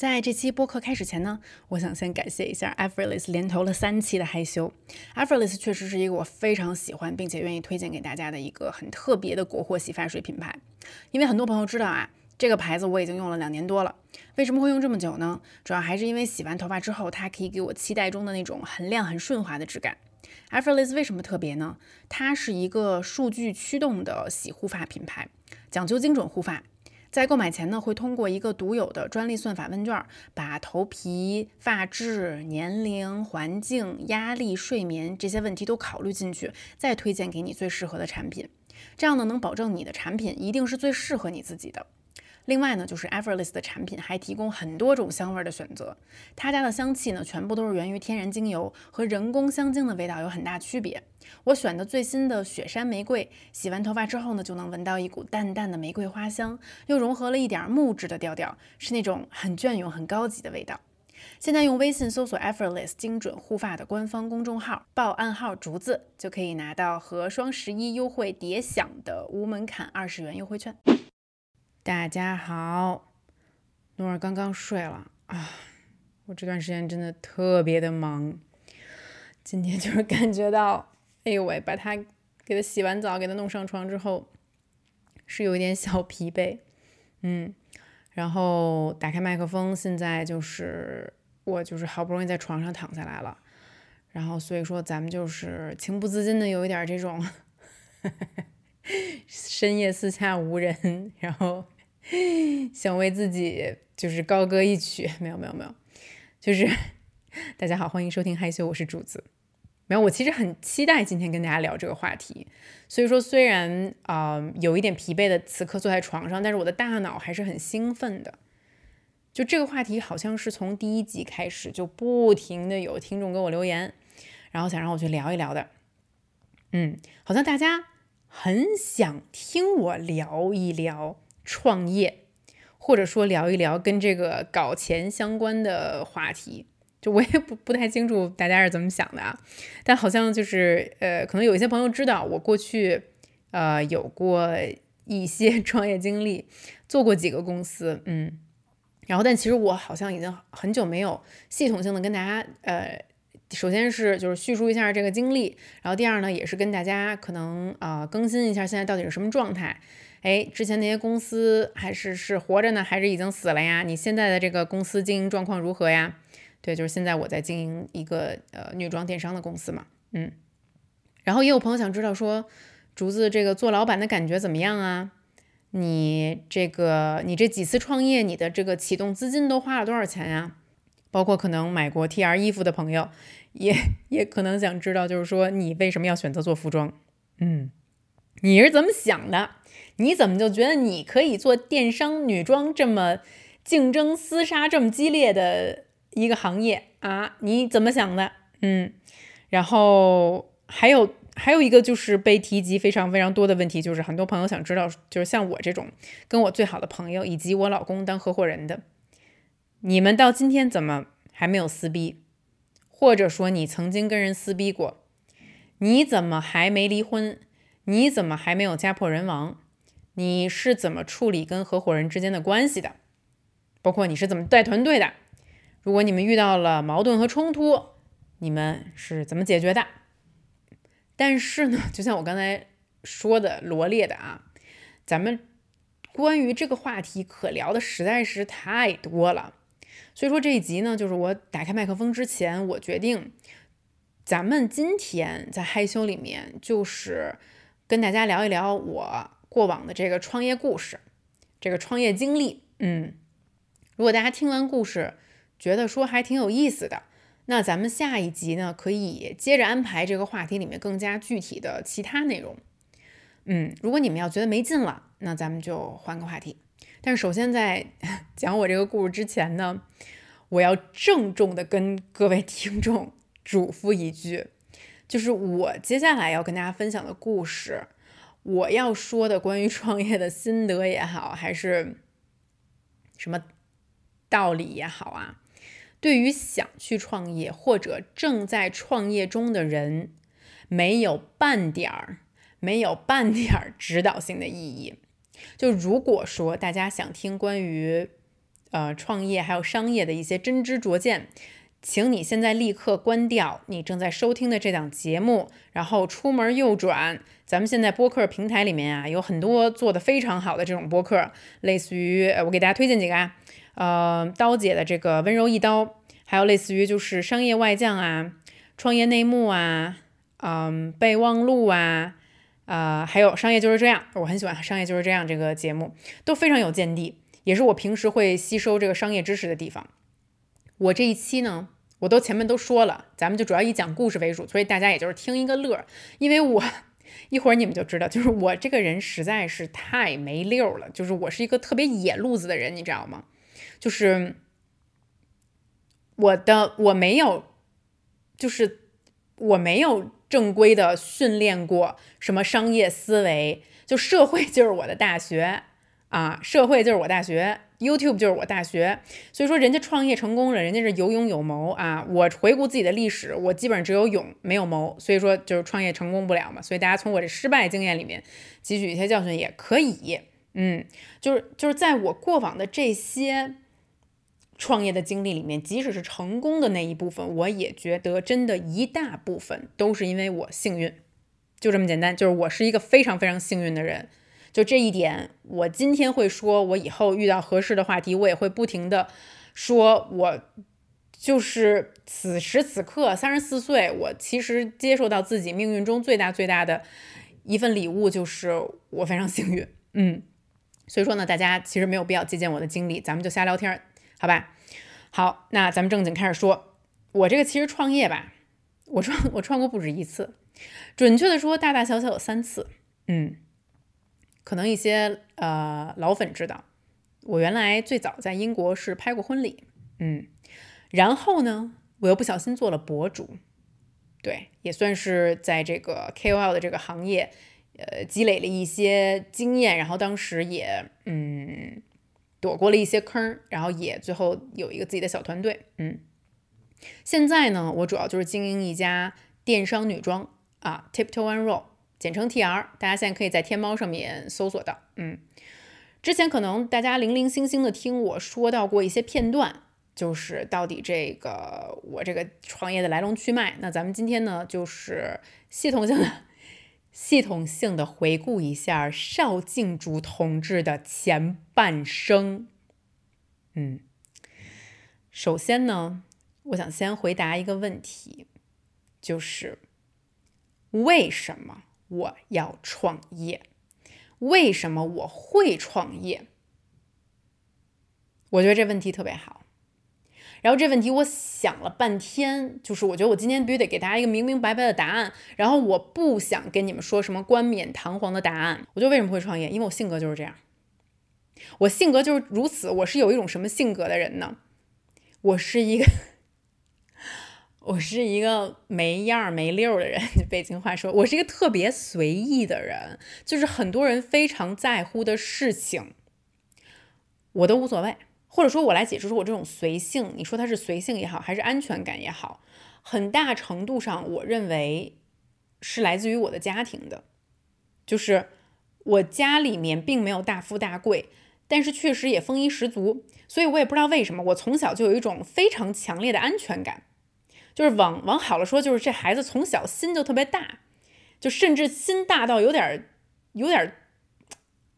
在这期播客开始前呢，我想先感谢一下 Effortless 连投了三期的害羞。Effortless 确实是一个我非常喜欢并且愿意推荐给大家的一个很特别的国货洗发水品牌。因为很多朋友知道啊，这个牌子我已经用了两年多了。为什么会用这么久呢？主要还是因为洗完头发之后，它可以给我期待中的那种很亮很顺滑的质感。Effortless 为什么特别呢？它是一个数据驱动的洗护发品牌，讲究精准护发。在购买前呢，会通过一个独有的专利算法问卷，把头皮、发质、年龄、环境、压力、睡眠这些问题都考虑进去，再推荐给你最适合的产品。这样呢，能保证你的产品一定是最适合你自己的。另外呢，就是 Everless 的产品还提供很多种香味的选择。他家的香气呢，全部都是源于天然精油，和人工香精的味道有很大区别。我选的最新的雪山玫瑰，洗完头发之后呢，就能闻到一股淡淡的玫瑰花香，又融合了一点木质的调调，是那种很隽永、很高级的味道。现在用微信搜索 Everless 精准护发的官方公众号，报暗号竹子，就可以拿到和双十一优惠叠享的无门槛二十元优惠券。大家好，诺尔刚刚睡了。啊，我这段时间真的特别的忙，今天就是感觉到，哎呦喂，把他给他洗完澡，给他弄上床之后，是有一点小疲惫，嗯，然后打开麦克风，现在就是我就是好不容易在床上躺下来了，然后所以说咱们就是情不自禁的有一点这种。深夜四下无人，然后想为自己就是高歌一曲，没有没有没有，就是大家好，欢迎收听害羞，我是主子。没有，我其实很期待今天跟大家聊这个话题。所以说，虽然啊有一点疲惫的此刻坐在床上，但是我的大脑还是很兴奋的。就这个话题，好像是从第一集开始就不停的有听众给我留言，然后想让我去聊一聊的。嗯，好像大家。很想听我聊一聊创业，或者说聊一聊跟这个搞钱相关的话题。就我也不不太清楚大家是怎么想的啊，但好像就是呃，可能有一些朋友知道我过去呃有过一些创业经历，做过几个公司，嗯，然后但其实我好像已经很久没有系统性的跟大家呃。首先是就是叙述一下这个经历，然后第二呢也是跟大家可能啊更新一下现在到底是什么状态。哎，之前那些公司还是是活着呢，还是已经死了呀？你现在的这个公司经营状况如何呀？对，就是现在我在经营一个呃女装电商的公司嘛，嗯。然后也有朋友想知道说，竹子这个做老板的感觉怎么样啊？你这个你这几次创业，你的这个启动资金都花了多少钱呀？包括可能买过 T R 衣服的朋友。也也可能想知道，就是说你为什么要选择做服装？嗯，你是怎么想的？你怎么就觉得你可以做电商女装这么竞争厮杀这么激烈的一个行业啊？你怎么想的？嗯，然后还有还有一个就是被提及非常非常多的问题，就是很多朋友想知道，就是像我这种跟我最好的朋友以及我老公当合伙人的，你们到今天怎么还没有撕逼？或者说你曾经跟人撕逼过，你怎么还没离婚？你怎么还没有家破人亡？你是怎么处理跟合伙人之间的关系的？包括你是怎么带团队的？如果你们遇到了矛盾和冲突，你们是怎么解决的？但是呢，就像我刚才说的罗列的啊，咱们关于这个话题可聊的实在是太多了。所以说这一集呢，就是我打开麦克风之前，我决定，咱们今天在害羞里面，就是跟大家聊一聊我过往的这个创业故事，这个创业经历。嗯，如果大家听完故事觉得说还挺有意思的，那咱们下一集呢，可以接着安排这个话题里面更加具体的其他内容。嗯，如果你们要觉得没劲了，那咱们就换个话题。但是首先在 讲我这个故事之前呢，我要郑重的跟各位 听众嘱咐一句，就是我接下来要跟大家分享的故事，我要说的关于创业的心得也好，还是什么道理也好啊，对于想去创业或者正在创业中的人，没有半点儿，没有半点儿指导性的意义。就如果说大家想听关于呃创业还有商业的一些真知灼见，请你现在立刻关掉你正在收听的这档节目，然后出门右转。咱们现在播客平台里面啊，有很多做的非常好的这种播客，类似于呃，我给大家推荐几个啊，呃，刀姐的这个温柔一刀，还有类似于就是商业外将啊，创业内幕啊，嗯，备忘录啊。啊，还有商业就是这样，我很喜欢商业就是这样这个节目，都非常有见地，也是我平时会吸收这个商业知识的地方。我这一期呢，我都前面都说了，咱们就主要以讲故事为主，所以大家也就是听一个乐。因为我一会儿你们就知道，就是我这个人实在是太没溜了，就是我是一个特别野路子的人，你知道吗？就是我的我没有，就是我没有。正规的训练过什么商业思维，就社会就是我的大学啊，社会就是我大学，YouTube 就是我大学。所以说人家创业成功了，人家是有勇有谋啊。我回顾自己的历史，我基本上只有勇没有谋，所以说就是创业成功不了嘛。所以大家从我这失败经验里面汲取一些教训也可以。嗯，就是就是在我过往的这些。创业的经历里面，即使是成功的那一部分，我也觉得真的一大部分都是因为我幸运，就这么简单。就是我是一个非常非常幸运的人，就这一点，我今天会说，我以后遇到合适的话题，我也会不停的说，我就是此时此刻三十四岁，我其实接受到自己命运中最大最大的一份礼物，就是我非常幸运。嗯，所以说呢，大家其实没有必要借鉴我的经历，咱们就瞎聊天。好吧，好，那咱们正经开始说。我这个其实创业吧，我创 我创过不止一次，准确的说，大大小小有三次。嗯，可能一些呃老粉知道，我原来最早在英国是拍过婚礼。嗯，然后呢，我又不小心做了博主，对，也算是在这个 KOL 的这个行业，呃，积累了一些经验，然后当时也嗯。躲过了一些坑，然后也最后有一个自己的小团队。嗯，现在呢，我主要就是经营一家电商女装啊，Tiptoe One Roll，简称 TR，大家现在可以在天猫上面搜索到。嗯，之前可能大家零零星星的听我说到过一些片段，就是到底这个我这个创业的来龙去脉。那咱们今天呢，就是系统性的。系统性的回顾一下邵静竹同志的前半生。嗯，首先呢，我想先回答一个问题，就是为什么我要创业？为什么我会创业？我觉得这问题特别好。然后这问题我想了半天，就是我觉得我今天必须得给大家一个明明白白的答案。然后我不想跟你们说什么冠冕堂皇的答案。我就为什么会创业？因为我性格就是这样，我性格就是如此。我是有一种什么性格的人呢？我是一个，我是一个没样儿没溜儿的人。北京话说，我是一个特别随意的人，就是很多人非常在乎的事情，我都无所谓。或者说，我来解释说，我这种随性，你说它是随性也好，还是安全感也好，很大程度上，我认为是来自于我的家庭的。就是我家里面并没有大富大贵，但是确实也丰衣十足，所以我也不知道为什么，我从小就有一种非常强烈的安全感。就是往往好了说，就是这孩子从小心就特别大，就甚至心大到有点有点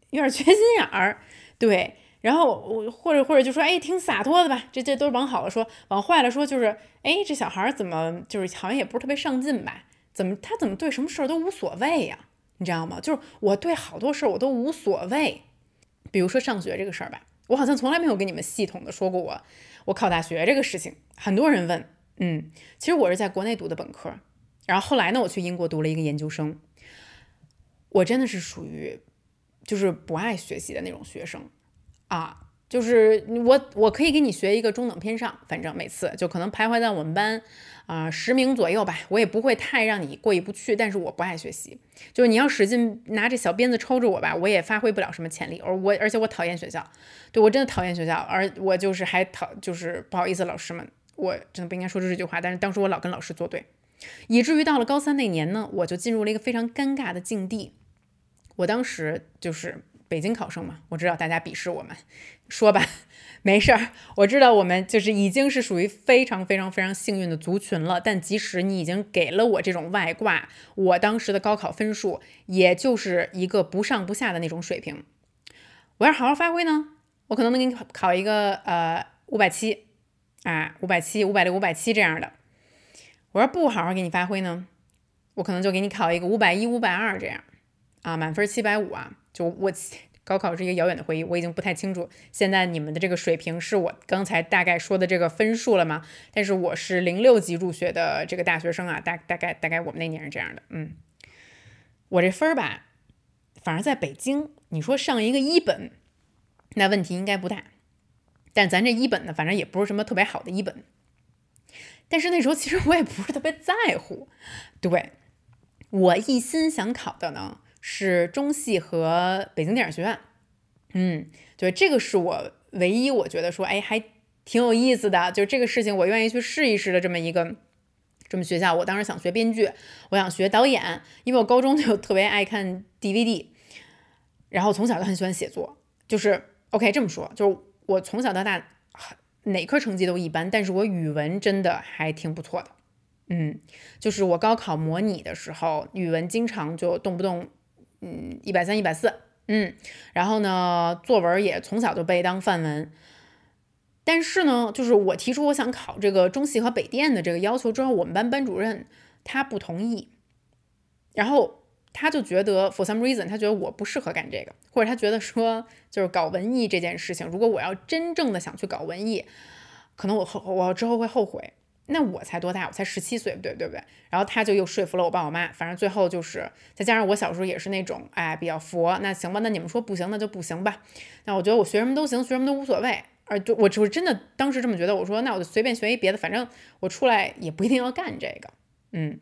有点缺心眼儿，对。然后我或者或者就说，哎，挺洒脱的吧？这这都是往好了说，往坏了说就是，哎，这小孩怎么就是好像也不是特别上进吧？怎么他怎么对什么事儿都无所谓呀？你知道吗？就是我对好多事儿我都无所谓，比如说上学这个事儿吧，我好像从来没有跟你们系统的说过我我考大学这个事情。很多人问，嗯，其实我是在国内读的本科，然后后来呢，我去英国读了一个研究生。我真的是属于就是不爱学习的那种学生。啊，就是我，我可以给你学一个中等偏上，反正每次就可能徘徊在我们班啊十名左右吧，我也不会太让你过意不去。但是我不爱学习，就是你要使劲拿着小鞭子抽着我吧，我也发挥不了什么潜力。而我而且我讨厌学校，对我真的讨厌学校，而我就是还讨就是不好意思，老师们，我真的不应该说出这句话。但是当时我老跟老师作对，以至于到了高三那年呢，我就进入了一个非常尴尬的境地。我当时就是。北京考生嘛，我知道大家鄙视我们，说吧，没事儿，我知道我们就是已经是属于非常非常非常幸运的族群了。但即使你已经给了我这种外挂，我当时的高考分数也就是一个不上不下的那种水平。我要好好发挥呢，我可能能给你考一个呃五百七啊，五百七、五百六、五百七这样的。我要不好好给你发挥呢，我可能就给你考一个五百一、五百二这样啊，满分七百五啊，就我。高考是一个遥远的回忆，我已经不太清楚现在你们的这个水平是我刚才大概说的这个分数了吗？但是我是零六级入学的这个大学生啊，大大概大概我们那年是这样的，嗯，我这分儿吧，反而在北京，你说上一个一本，那问题应该不大，但咱这一本呢，反正也不是什么特别好的一本，但是那时候其实我也不是特别在乎，对我一心想考的呢。是中戏和北京电影学院，嗯，对，这个是我唯一我觉得说，哎，还挺有意思的，就这个事情我愿意去试一试的这么一个这么学校。我当时想学编剧，我想学导演，因为我高中就特别爱看 DVD，然后从小就很喜欢写作。就是 OK 这么说，就是我从小到大哪科成绩都一般，但是我语文真的还挺不错的。嗯，就是我高考模拟的时候，语文经常就动不动。嗯，一百三、一百四，嗯，然后呢，作文也从小就背当范文。但是呢，就是我提出我想考这个中戏和北电的这个要求之后，我们班班主任他不同意，然后他就觉得 for some reason，他觉得我不适合干这个，或者他觉得说，就是搞文艺这件事情，如果我要真正的想去搞文艺，可能我后我之后会后悔。那我才多大？我才十七岁，对对不对？然后他就又说服了我爸我妈，反正最后就是再加上我小时候也是那种哎比较佛，那行吧，那你们说不行，那就不行吧。那我觉得我学什么都行，学什么都无所谓。而就我就真的当时这么觉得，我说那我就随便学一别的，反正我出来也不一定要干这个。嗯。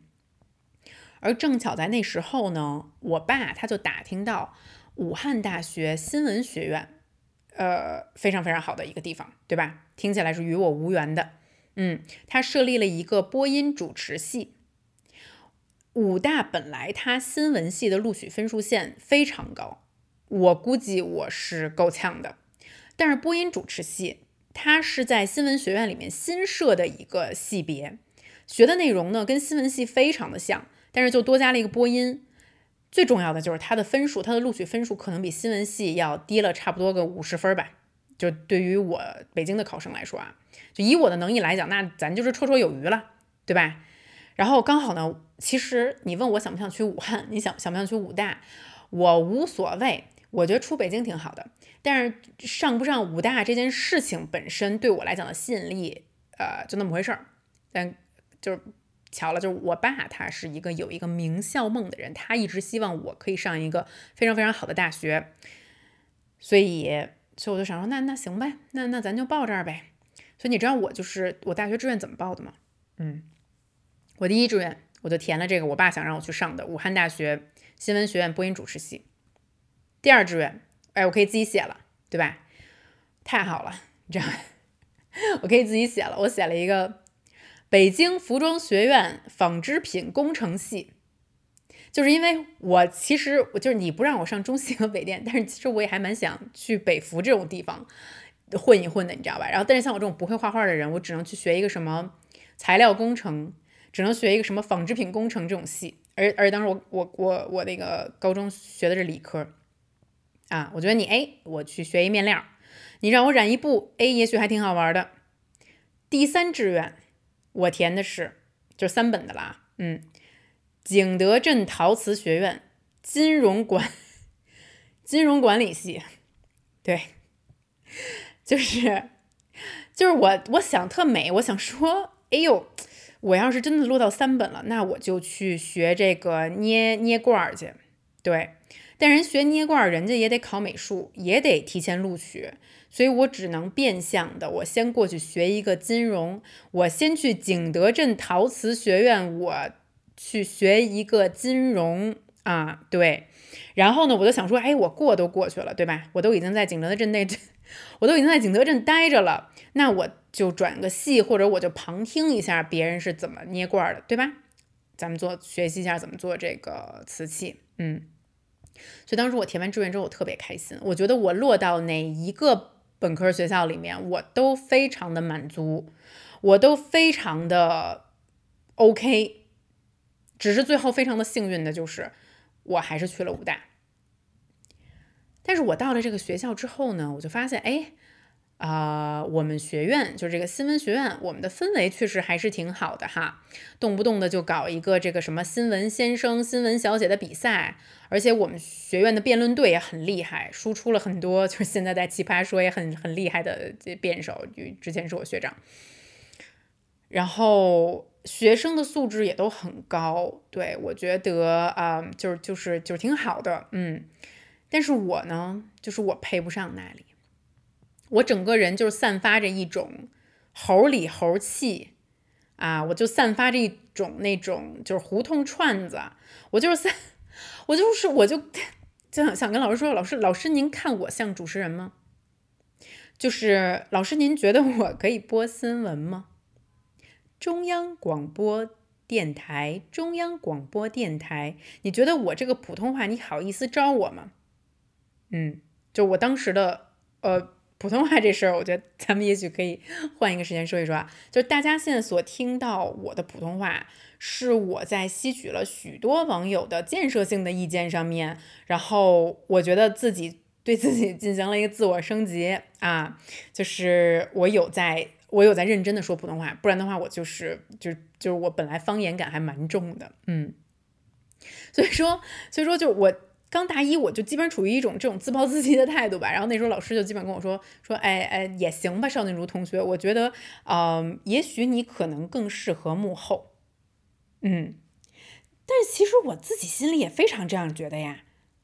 而正巧在那时候呢，我爸他就打听到武汉大学新闻学院，呃，非常非常好的一个地方，对吧？听起来是与我无缘的。嗯，他设立了一个播音主持系。武大本来他新闻系的录取分数线非常高，我估计我是够呛的。但是播音主持系，它是在新闻学院里面新设的一个系别，学的内容呢跟新闻系非常的像，但是就多加了一个播音。最重要的就是它的分数，它的录取分数可能比新闻系要低了差不多个五十分吧。就对于我北京的考生来说啊。就以我的能力来讲，那咱就是绰绰有余了，对吧？然后刚好呢，其实你问我想不想去武汉，你想想不想去武大，我无所谓，我觉得出北京挺好的。但是上不上武大这件事情本身对我来讲的吸引力，呃，就那么回事儿。但就是巧了，就是我爸他是一个有一个名校梦的人，他一直希望我可以上一个非常非常好的大学，所以所以我就想说，那那行呗，那那咱就报这儿呗。所以你知道我就是我大学志愿怎么报的吗？嗯，我第一志愿我就填了这个我爸想让我去上的武汉大学新闻学院播音主持系。第二志愿，哎，我可以自己写了，对吧？太好了，你知道，我可以自己写了，我写了一个北京服装学院纺织品工程系，就是因为我其实我就是你不让我上中戏和北电，但是其实我也还蛮想去北服这种地方。混一混的，你知道吧？然后，但是像我这种不会画画的人，我只能去学一个什么材料工程，只能学一个什么纺织品工程这种系。而而当时我我我我那个高中学的是理科啊，我觉得你哎，我去学一面料，你让我染一布，哎，也许还挺好玩的。第三志愿我填的是就是三本的啦，嗯，景德镇陶瓷学院金融管 金融管理系，对。就是，就是我，我想特美，我想说，哎呦，我要是真的落到三本了，那我就去学这个捏捏罐儿去。对，但人学捏罐儿，人家也得考美术，也得提前录取，所以我只能变相的，我先过去学一个金融，我先去景德镇陶瓷学院，我去学一个金融啊，对，然后呢，我就想说，哎，我过都过去了，对吧？我都已经在景德镇那。我都已经在景德镇待着了，那我就转个系，或者我就旁听一下别人是怎么捏罐的，对吧？咱们做学习一下怎么做这个瓷器，嗯。所以当时我填完志愿之后，我特别开心，我觉得我落到哪一个本科学校里面，我都非常的满足，我都非常的 OK，只是最后非常的幸运的就是，我还是去了武大。但是我到了这个学校之后呢，我就发现，哎。啊，我们学院就是这个新闻学院，我们的氛围确实还是挺好的哈，动不动的就搞一个这个什么新闻先生、新闻小姐的比赛，而且我们学院的辩论队也很厉害，输出了很多就是现在在奇葩说也很很厉害的辩手，就之前是我学长。然后学生的素质也都很高，对我觉得啊，就是就是就是挺好的，嗯，但是我呢，就是我配不上那里。我整个人就是散发着一种猴里猴气啊！我就散发着一种那种就是胡同串子，我就是散，我就是我就就想想跟老师说，老师老师您看我像主持人吗？就是老师您觉得我可以播新闻吗？中央广播电台，中央广播电台，你觉得我这个普通话你好意思招我吗？嗯，就我当时的呃。普通话这事儿，我觉得咱们也许可以换一个时间说一说啊。就大家现在所听到我的普通话，是我在吸取了许多网友的建设性的意见上面，然后我觉得自己对自己进行了一个自我升级啊。就是我有在，我有在认真的说普通话，不然的话，我就是就就是我本来方言感还蛮重的，嗯。所以说，所以说就我。刚大一我就基本处于一种这种自暴自弃的态度吧，然后那时候老师就基本跟我说说，哎哎也行吧，邵静茹同学，我觉得，嗯，也许你可能更适合幕后，嗯，但是其实我自己心里也非常这样觉得呀，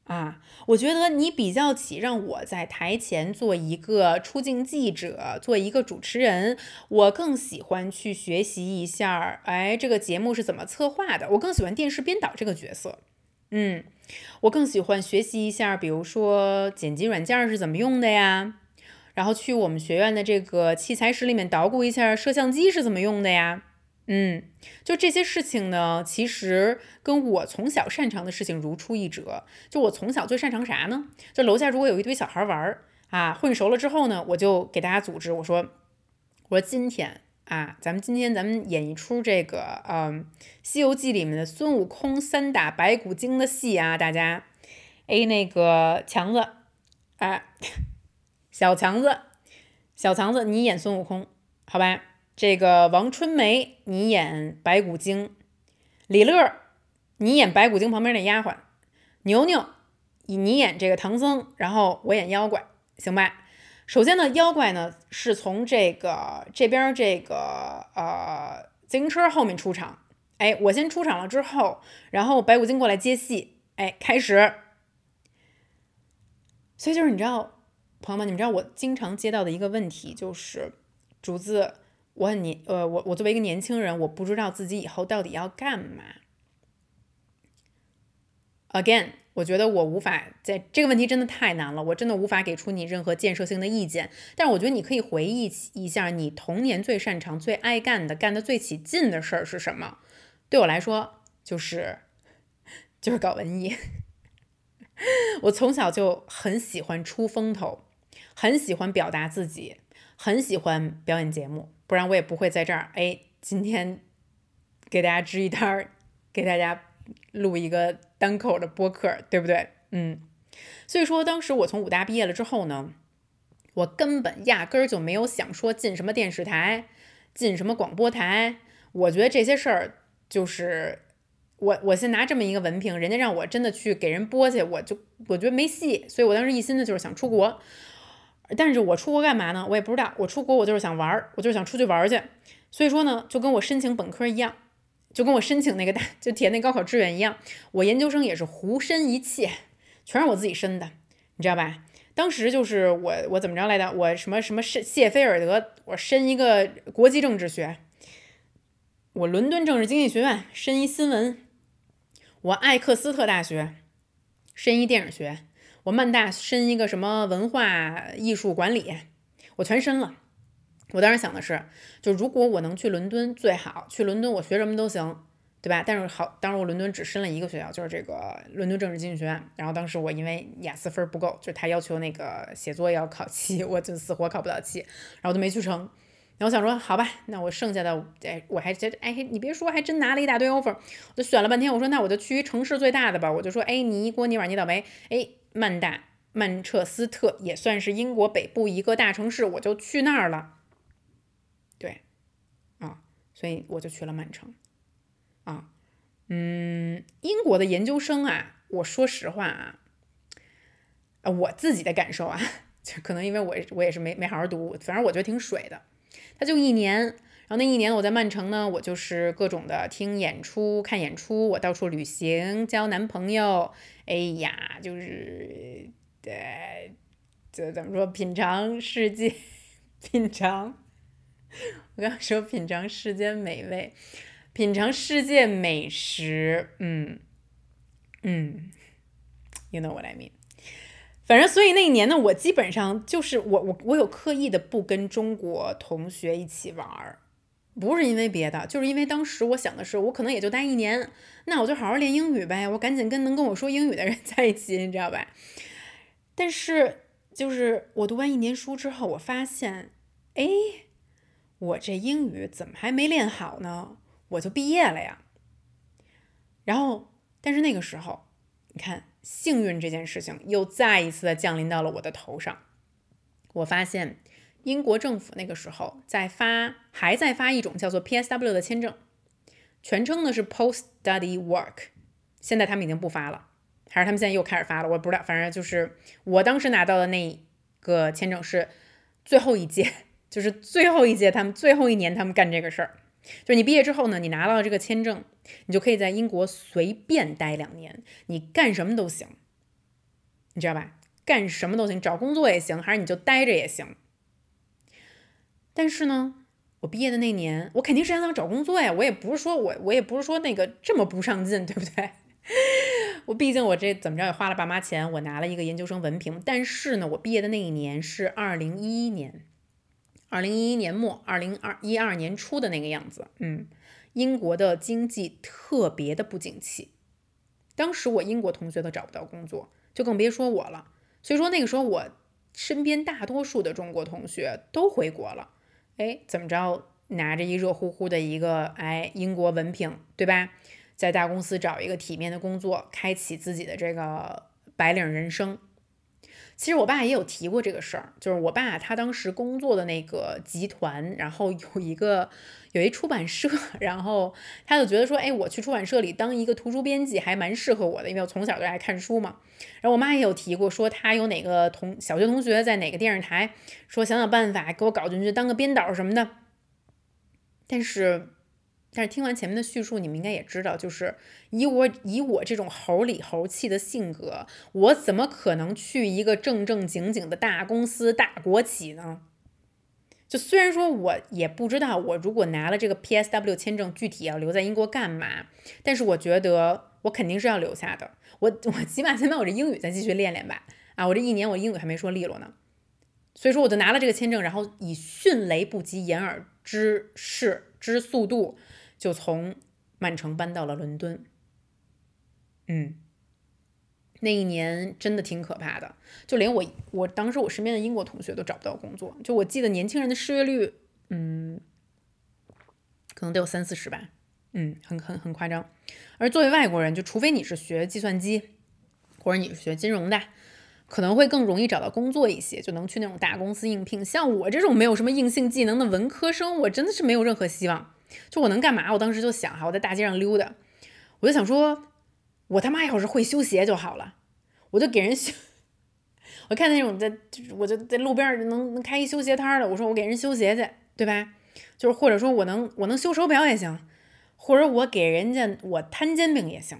啊，我觉得你比较起让我在台前做一个出镜记者，做一个主持人，我更喜欢去学习一下，哎，这个节目是怎么策划的，我更喜欢电视编导这个角色，嗯。我更喜欢学习一下，比如说剪辑软件是怎么用的呀，然后去我们学院的这个器材室里面捣鼓一下摄像机是怎么用的呀。嗯，就这些事情呢，其实跟我从小擅长的事情如出一辙。就我从小最擅长啥呢？就楼下如果有一堆小孩玩儿啊，混熟了之后呢，我就给大家组织，我说，我说今天。啊，咱们今天咱们演一出这个，嗯，《西游记》里面的孙悟空三打白骨精的戏啊，大家，A 那个强子，啊，小强子，小强子，你演孙悟空，好吧？这个王春梅，你演白骨精，李乐，你演白骨精旁边那丫鬟，牛牛，你演这个唐僧，然后我演妖怪，行吧？首先呢，妖怪呢是从这个这边这个呃自行车后面出场，哎，我先出场了之后，然后白骨精过来接戏，哎，开始。所以就是你知道，朋友们，你们知道我经常接到的一个问题就是，竹子，我很年呃，我我作为一个年轻人，我不知道自己以后到底要干嘛。Again。我觉得我无法在这个问题真的太难了，我真的无法给出你任何建设性的意见。但是我觉得你可以回忆一下你童年最擅长、最爱干的、干的最起劲的事儿是什么？对我来说，就是就是搞文艺。我从小就很喜欢出风头，很喜欢表达自己，很喜欢表演节目，不然我也不会在这儿。哎，今天给大家支一单儿，给大家。录一个单口的播客，对不对？嗯，所以说当时我从武大毕业了之后呢，我根本压根儿就没有想说进什么电视台，进什么广播台。我觉得这些事儿就是我，我先拿这么一个文凭，人家让我真的去给人播去，我就我觉得没戏。所以我当时一心的就是想出国，但是我出国干嘛呢？我也不知道。我出国我就是想玩儿，我就是想出去玩儿去。所以说呢，就跟我申请本科一样。就跟我申请那个大就填那高考志愿一样，我研究生也是胡申一切，全是我自己申的，你知道吧？当时就是我我怎么着来的？我什么什么申谢菲尔德，我申一个国际政治学，我伦敦政治经济学院申一新闻，我艾克斯特大学申一电影学，我曼大申一个什么文化艺术管理，我全申了。我当时想的是，就如果我能去伦敦最好，去伦敦我学什么都行，对吧？但是好，当时我伦敦只申了一个学校，就是这个伦敦政治经济学院。然后当时我因为雅思分不够，就是他要求那个写作要考七，我就死活考不到七，然后就没去成。然后我想说，好吧，那我剩下的，哎，我还真，哎，你别说，还真拿了一大堆 offer。我就选了半天，我说那我就去城市最大的吧。我就说，哎，尼郭尼瓦，你倒霉，哎，曼大。曼彻斯特也算是英国北部一个大城市，我就去那儿了。对，啊，所以我就去了曼城。啊，嗯，英国的研究生啊，我说实话啊，啊，我自己的感受啊，就可能因为我我也是没没好好读，反正我觉得挺水的。他就一年，然后那一年我在曼城呢，我就是各种的听演出、看演出，我到处旅行、交男朋友。哎呀，就是。对，这怎么说？品尝世界，品尝。我刚说品尝世间美味，品尝世界美食。嗯嗯，You know what I mean？反正所以那一年呢，我基本上就是我我我有刻意的不跟中国同学一起玩儿，不是因为别的，就是因为当时我想的是，我可能也就待一年，那我就好好练英语呗，我赶紧跟能跟我说英语的人 在一起，你知道吧？但是，就是我读完一年书之后，我发现，哎，我这英语怎么还没练好呢？我就毕业了呀。然后，但是那个时候，你看，幸运这件事情又再一次的降临到了我的头上。我发现，英国政府那个时候在发，还在发一种叫做 PSW 的签证，全称呢是 Post Study Work，现在他们已经不发了。还是他们现在又开始发了，我不知道。反正就是我当时拿到的那个签证是最后一届，就是最后一届，他们最后一年他们干这个事儿。就是你毕业之后呢，你拿到这个签证，你就可以在英国随便待两年，你干什么都行，你知道吧？干什么都行，找工作也行，还是你就待着也行。但是呢，我毕业的那年，我肯定是想找工作呀，我也不是说我，我也不是说那个这么不上进，对不对？我毕竟我这怎么着也花了爸妈钱，我拿了一个研究生文凭。但是呢，我毕业的那一年是二零一一年，二零一一年末，二零二一二年初的那个样子。嗯，英国的经济特别的不景气，当时我英国同学都找不到工作，就更别说我了。所以说那个时候，我身边大多数的中国同学都回国了。哎，怎么着，拿着一热乎乎的一个哎英国文凭，对吧？在大公司找一个体面的工作，开启自己的这个白领人生。其实我爸也有提过这个事儿，就是我爸他当时工作的那个集团，然后有一个有一出版社，然后他就觉得说，哎，我去出版社里当一个图书编辑还蛮适合我的，因为我从小就爱看书嘛。然后我妈也有提过，说他有哪个同小学同学在哪个电视台，说想想办法给我搞进去当个编导什么的。但是。但是听完前面的叙述，你们应该也知道，就是以我以我这种猴里猴气的性格，我怎么可能去一个正正经经的大公司、大国企呢？就虽然说我也不知道，我如果拿了这个 PSW 签证，具体要留在英国干嘛，但是我觉得我肯定是要留下的。我我起码先把我这英语再继续练练吧。啊，我这一年我英语还没说利落呢，所以说我就拿了这个签证，然后以迅雷不及掩耳之势之速度。就从曼城搬到了伦敦，嗯，那一年真的挺可怕的，就连我我当时我身边的英国同学都找不到工作，就我记得年轻人的失业率，嗯，可能得有三四十吧，嗯，很很很夸张。而作为外国人，就除非你是学计算机，或者你是学金融的，可能会更容易找到工作一些，就能去那种大公司应聘。像我这种没有什么硬性技能的文科生，我真的是没有任何希望。就我能干嘛？我当时就想哈，我在大街上溜达，我就想说，我他妈要是会修鞋就好了，我就给人修。我看那种在，我就在路边能能开一修鞋摊的，我说我给人修鞋去，对吧？就是或者说我能我能修手表也行，或者我给人家我摊煎饼也行，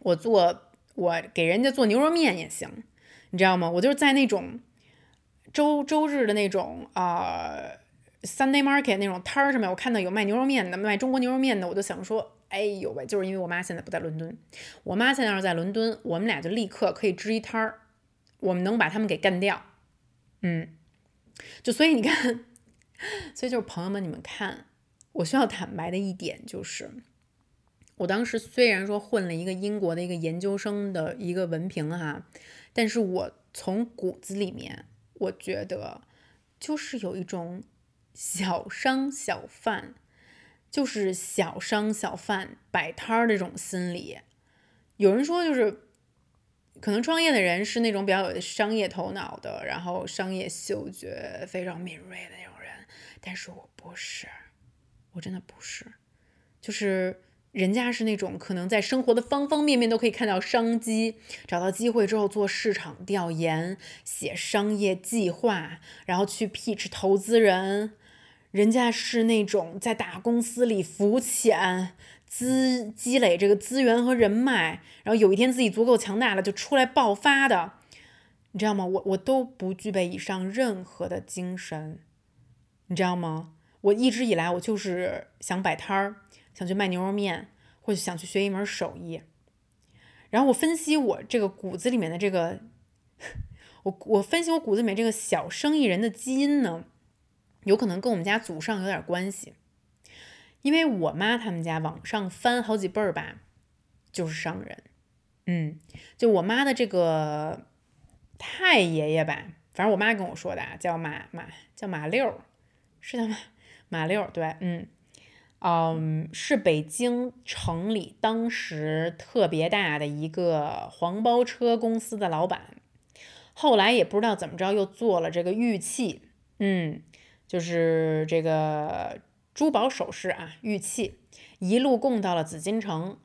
我做我给人家做牛肉面也行，你知道吗？我就是在那种周周日的那种啊。Sunday Market 那种摊儿上面，我看到有卖牛肉面的，卖中国牛肉面的，我就想说，哎呦喂，就是因为我妈现在不在伦敦，我妈现在要是在伦敦，我们俩就立刻可以支一摊儿，我们能把他们给干掉，嗯，就所以你看，所以就是朋友们，你们看，我需要坦白的一点就是，我当时虽然说混了一个英国的一个研究生的一个文凭哈，但是我从骨子里面，我觉得就是有一种小商小贩，就是小商小贩摆摊儿这种心理。有人说，就是可能创业的人是那种比较有商业头脑的，然后商业嗅觉非常敏锐的那种人，但是我不是，我真的不是，就是。人家是那种可能在生活的方方面面都可以看到商机，找到机会之后做市场调研、写商业计划，然后去 pitch 投资人。人家是那种在大公司里浮潜、资积累这个资源和人脉，然后有一天自己足够强大了就出来爆发的。你知道吗？我我都不具备以上任何的精神，你知道吗？我一直以来我就是想摆摊儿。想去卖牛肉面，或者想去学一门手艺，然后我分析我这个骨子里面的这个，我我分析我骨子里面这个小生意人的基因呢，有可能跟我们家祖上有点关系，因为我妈他们家往上翻好几辈儿吧，就是商人，嗯，就我妈的这个太爷爷吧，反正我妈跟我说的啊，叫马马叫马六，是叫马马六，对，嗯。嗯，是北京城里当时特别大的一个黄包车公司的老板，后来也不知道怎么着又做了这个玉器，嗯，就是这个珠宝首饰啊，玉器一路供到了紫禁城。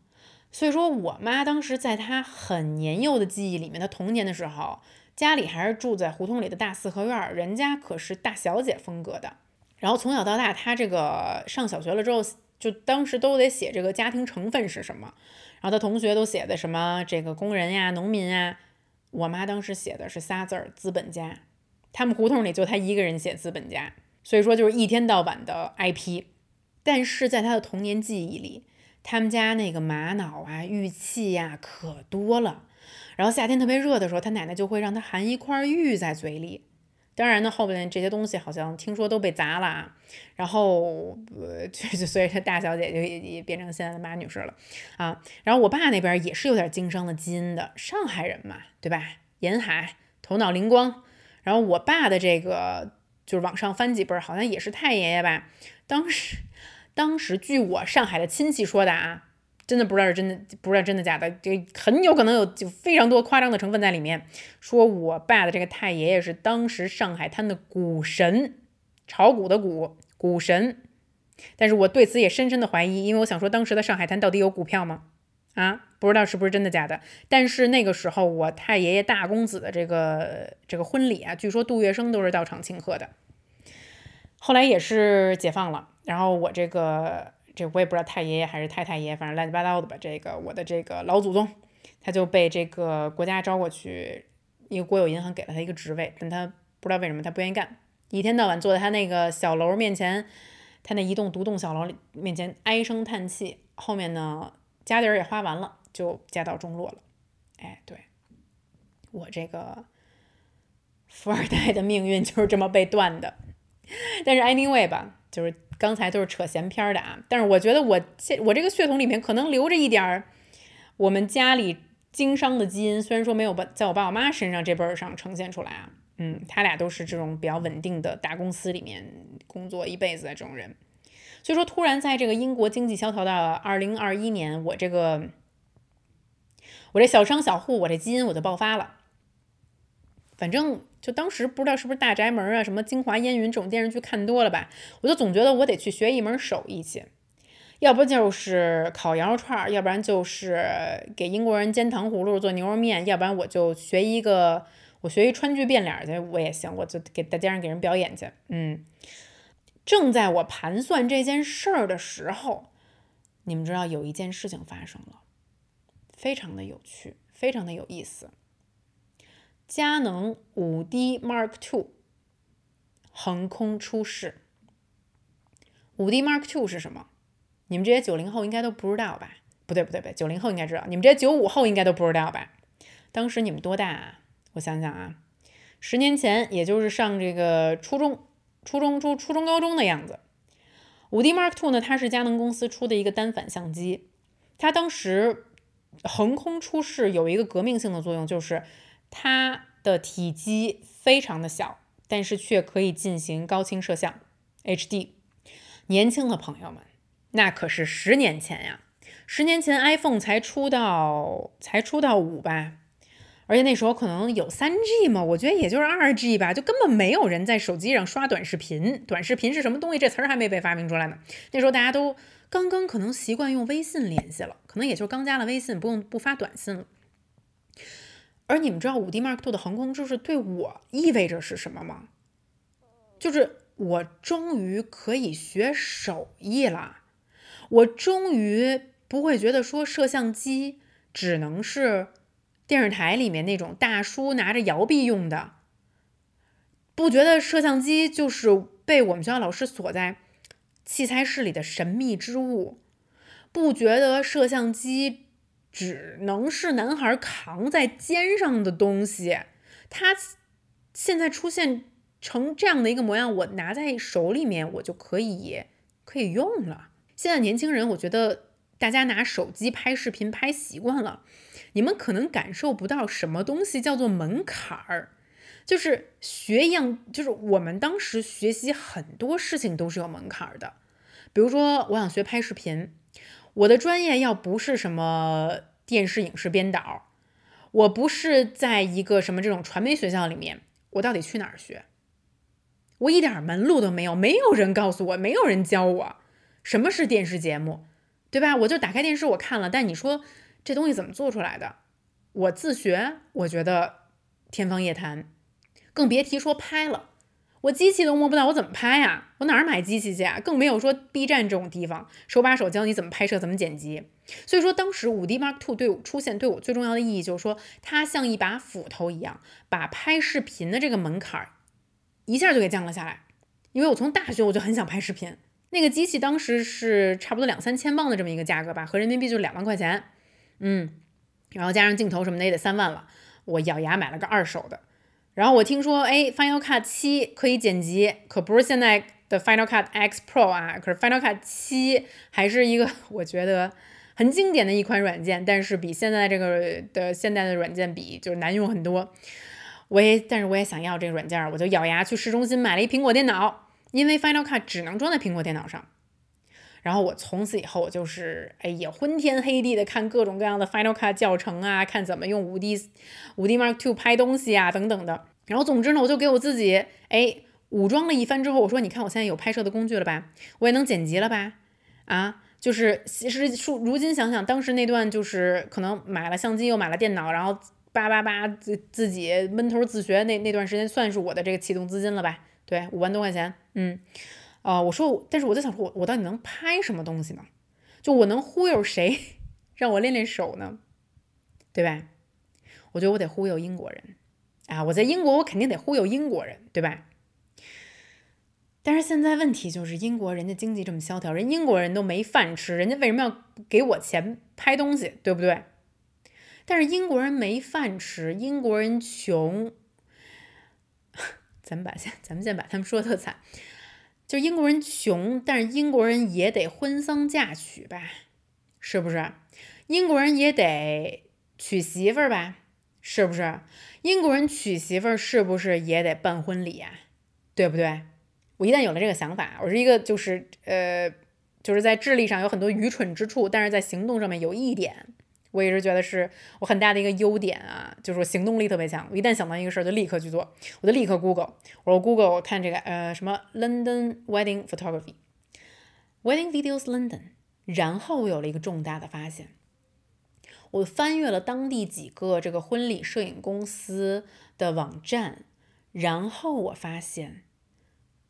所以说我妈当时在她很年幼的记忆里面，她童年的时候，家里还是住在胡同里的大四合院，人家可是大小姐风格的。然后从小到大，她这个上小学了之后，就当时都得写这个家庭成分是什么。然后她同学都写的什么这个工人呀、农民呀，我妈当时写的是仨字儿资本家。他们胡同里就她一个人写资本家，所以说就是一天到晚的挨批。但是在他的童年记忆里，他们家那个玛瑙啊、玉器呀可多了。然后夏天特别热的时候，他奶奶就会让他含一块玉在嘴里。当然呢，后边这些东西好像听说都被砸了啊，然后呃，就所以他大小姐就也也变成现在的马女士了啊。然后我爸那边也是有点经商的基因的，上海人嘛，对吧？沿海，头脑灵光。然后我爸的这个就是往上翻几辈儿，好像也是太爷爷吧。当时，当时据我上海的亲戚说的啊。真的不知道是真的，不知道真的假的，就很有可能有就非常多夸张的成分在里面。说我爸的这个太爷爷是当时上海滩的股神，炒股的股股神。但是我对此也深深的怀疑，因为我想说当时的上海滩到底有股票吗？啊，不知道是不是真的假的。但是那个时候我太爷爷大公子的这个这个婚礼啊，据说杜月笙都是到场庆贺的。后来也是解放了，然后我这个。这我也不知道太爷爷还是太太爷，反正乱七八糟的吧。这个我的这个老祖宗，他就被这个国家招过去，一个国有银行给了他一个职位，但他不知道为什么他不愿意干，一天到晚坐在他那个小楼面前，他那一栋独栋小楼里面前唉声叹气。后面呢，家底儿也花完了，就家道中落了。哎，对我这个富二代的命运就是这么被断的。但是 anyway 吧，就是。刚才都是扯闲篇的啊，但是我觉得我现我这个血统里面可能留着一点儿我们家里经商的基因，虽然说没有把在我爸我妈身上这辈儿上呈现出来啊，嗯，他俩都是这种比较稳定的大公司里面工作一辈子的这种人，所以说突然在这个英国经济萧条的二零二一年，我这个我这小商小户，我这基因我就爆发了，反正。就当时不知道是不是大宅门啊，什么京华烟云这种电视剧看多了吧，我就总觉得我得去学一门手艺去，要不就是烤羊肉串，要不然就是给英国人煎糖葫芦、做牛肉面，要不然我就学一个，我学一川剧变脸去，我也行，我就给大街上给人表演去。嗯，正在我盘算这件事儿的时候，你们知道有一件事情发生了，非常的有趣，非常的有意思。佳能五 D Mark Two 横空出世。五 D Mark Two 是什么？你们这些九零后应该都不知道吧？不对不对不对，九零后应该知道。你们这些九五后应该都不知道吧？当时你们多大啊？我想想啊，十年前，也就是上这个初中、初中、初初中、高中的样子。五 D Mark Two 呢，它是佳能公司出的一个单反相机。它当时横空出世有一个革命性的作用，就是它的体积非常的小，但是却可以进行高清摄像 HD。年轻的朋友们，那可是十年前呀，十年前 iPhone 才出到才出到五吧。而且那时候可能有三 G 嘛，我觉得也就是二 G 吧，就根本没有人在手机上刷短视频。短视频是什么东西？这词儿还没被发明出来呢。那时候大家都刚刚可能习惯用微信联系了，可能也就刚加了微信，不用不发短信了。而你们知道五 D Mark Two 的横空出世对我意味着是什么吗？就是我终于可以学手艺了，我终于不会觉得说摄像机只能是。电视台里面那种大叔拿着摇臂用的，不觉得摄像机就是被我们学校老师锁在器材室里的神秘之物？不觉得摄像机只能是男孩扛在肩上的东西？它现在出现成这样的一个模样，我拿在手里面，我就可以可以用了。现在年轻人，我觉得大家拿手机拍视频拍习惯了。你们可能感受不到什么东西叫做门槛儿，就是学一样，就是我们当时学习很多事情都是有门槛儿的。比如说，我想学拍视频，我的专业要不是什么电视影视编导，我不是在一个什么这种传媒学校里面，我到底去哪儿学？我一点门路都没有，没有人告诉我，没有人教我什么是电视节目，对吧？我就打开电视我看了，但你说。这东西怎么做出来的？我自学，我觉得天方夜谭，更别提说拍了。我机器都摸不到，我怎么拍呀？我哪儿买机器去啊？更没有说 B 站这种地方手把手教你怎么拍摄、怎么剪辑。所以说，当时五 D Mark Two 对我出现对我最重要的意义就是说，它像一把斧头一样，把拍视频的这个门槛儿一下就给降了下来。因为我从大学我就很想拍视频，那个机器当时是差不多两三千磅的这么一个价格吧，合人民币就是两万块钱。嗯，然后加上镜头什么的也得三万了，我咬牙买了个二手的。然后我听说，哎，Final Cut 七可以剪辑，可不是现在的 Final Cut X Pro 啊，可是 Final Cut 七还是一个 我觉得很经典的一款软件，但是比现在这个的现代的软件比就是难用很多。我也，但是我也想要这个软件，我就咬牙去市中心买了一苹果电脑，因为 Final Cut 只能装在苹果电脑上。然后我从此以后就是哎也昏天黑地的看各种各样的 Final Cut 教程啊，看怎么用五 D 五 D Mark Two 拍东西啊等等的。然后总之呢，我就给我自己哎武装了一番之后，我说你看我现在有拍摄的工具了吧，我也能剪辑了吧？啊，就是其实如今想想，当时那段就是可能买了相机又买了电脑，然后叭叭叭自自己闷头自学那那段时间，算是我的这个启动资金了吧？对，五万多块钱，嗯。啊，我说，但是我在想，说我我到底能拍什么东西呢？就我能忽悠谁，让我练练手呢？对吧？我觉得我得忽悠英国人啊！我在英国，我肯定得忽悠英国人，对吧？但是现在问题就是，英国人家经济这么萧条，人英国人都没饭吃，人家为什么要给我钱拍东西，对不对？但是英国人没饭吃，英国人穷，咱们把先，咱们先把他们说特惨。就英国人穷，但是英国人也得婚丧嫁娶吧，是不是？英国人也得娶媳妇儿吧，是不是？英国人娶媳妇儿是不是也得办婚礼啊？对不对？我一旦有了这个想法，我是一个就是呃，就是在智力上有很多愚蠢之处，但是在行动上面有一点。我一直觉得是我很大的一个优点啊，就是我行动力特别强。我一旦想到一个事儿，就立刻去做，我就立刻 Google，我说 Google 我看这个呃什么 London wedding photography，wedding videos London，然后我有了一个重大的发现，我翻阅了当地几个这个婚礼摄影公司的网站，然后我发现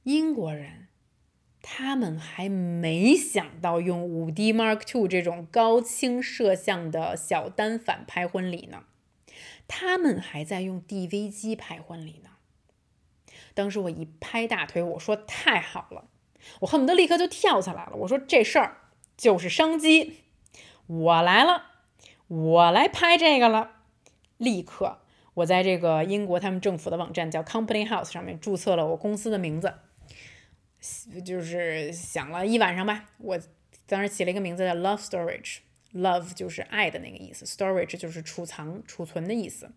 英国人。他们还没想到用五 D Mark Two 这种高清摄像的小单反拍婚礼呢，他们还在用 DV 机拍婚礼呢。当时我一拍大腿，我说太好了，我恨不得立刻就跳起来了。我说这事儿就是商机，我来了，我来拍这个了。立刻，我在这个英国他们政府的网站叫 Company House 上面注册了我公司的名字。就是想了一晚上吧，我当时起了一个名字叫 Love Storage，love 就是爱的那个意思，storage 就是储藏、储存的意思。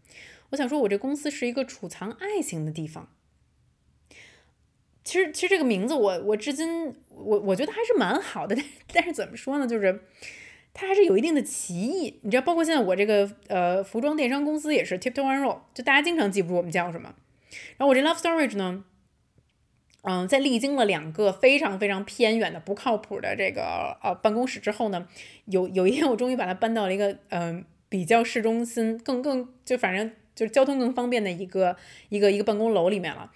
我想说，我这公司是一个储藏爱情的地方。其实，其实这个名字我我至今我我觉得还是蛮好的，但但是怎么说呢，就是它还是有一定的歧义。你知道，包括现在我这个呃服装电商公司也是 Tiptoe One Roll，就大家经常记不住我们叫什么。然后我这 Love Storage 呢，嗯，在历经了两个非常非常偏远的不靠谱的这个呃办公室之后呢，有有一天我终于把它搬到了一个嗯比较市中心，更更就反正就是交通更方便的一个一个一个办公楼里面了。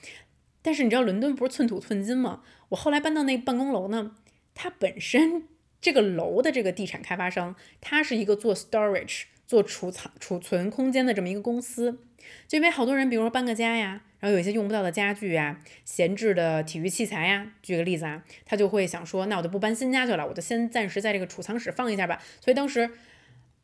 但是你知道伦敦不是寸土寸金吗？我后来搬到那办公楼呢，它本身这个楼的这个地产开发商，它是一个做 storage 做储藏储存空间的这么一个公司。就因为好多人，比如说搬个家呀，然后有一些用不到的家具呀、闲置的体育器材呀，举个例子啊，他就会想说，那我就不搬新家去了，我就先暂时在这个储藏室放一下吧。所以当时。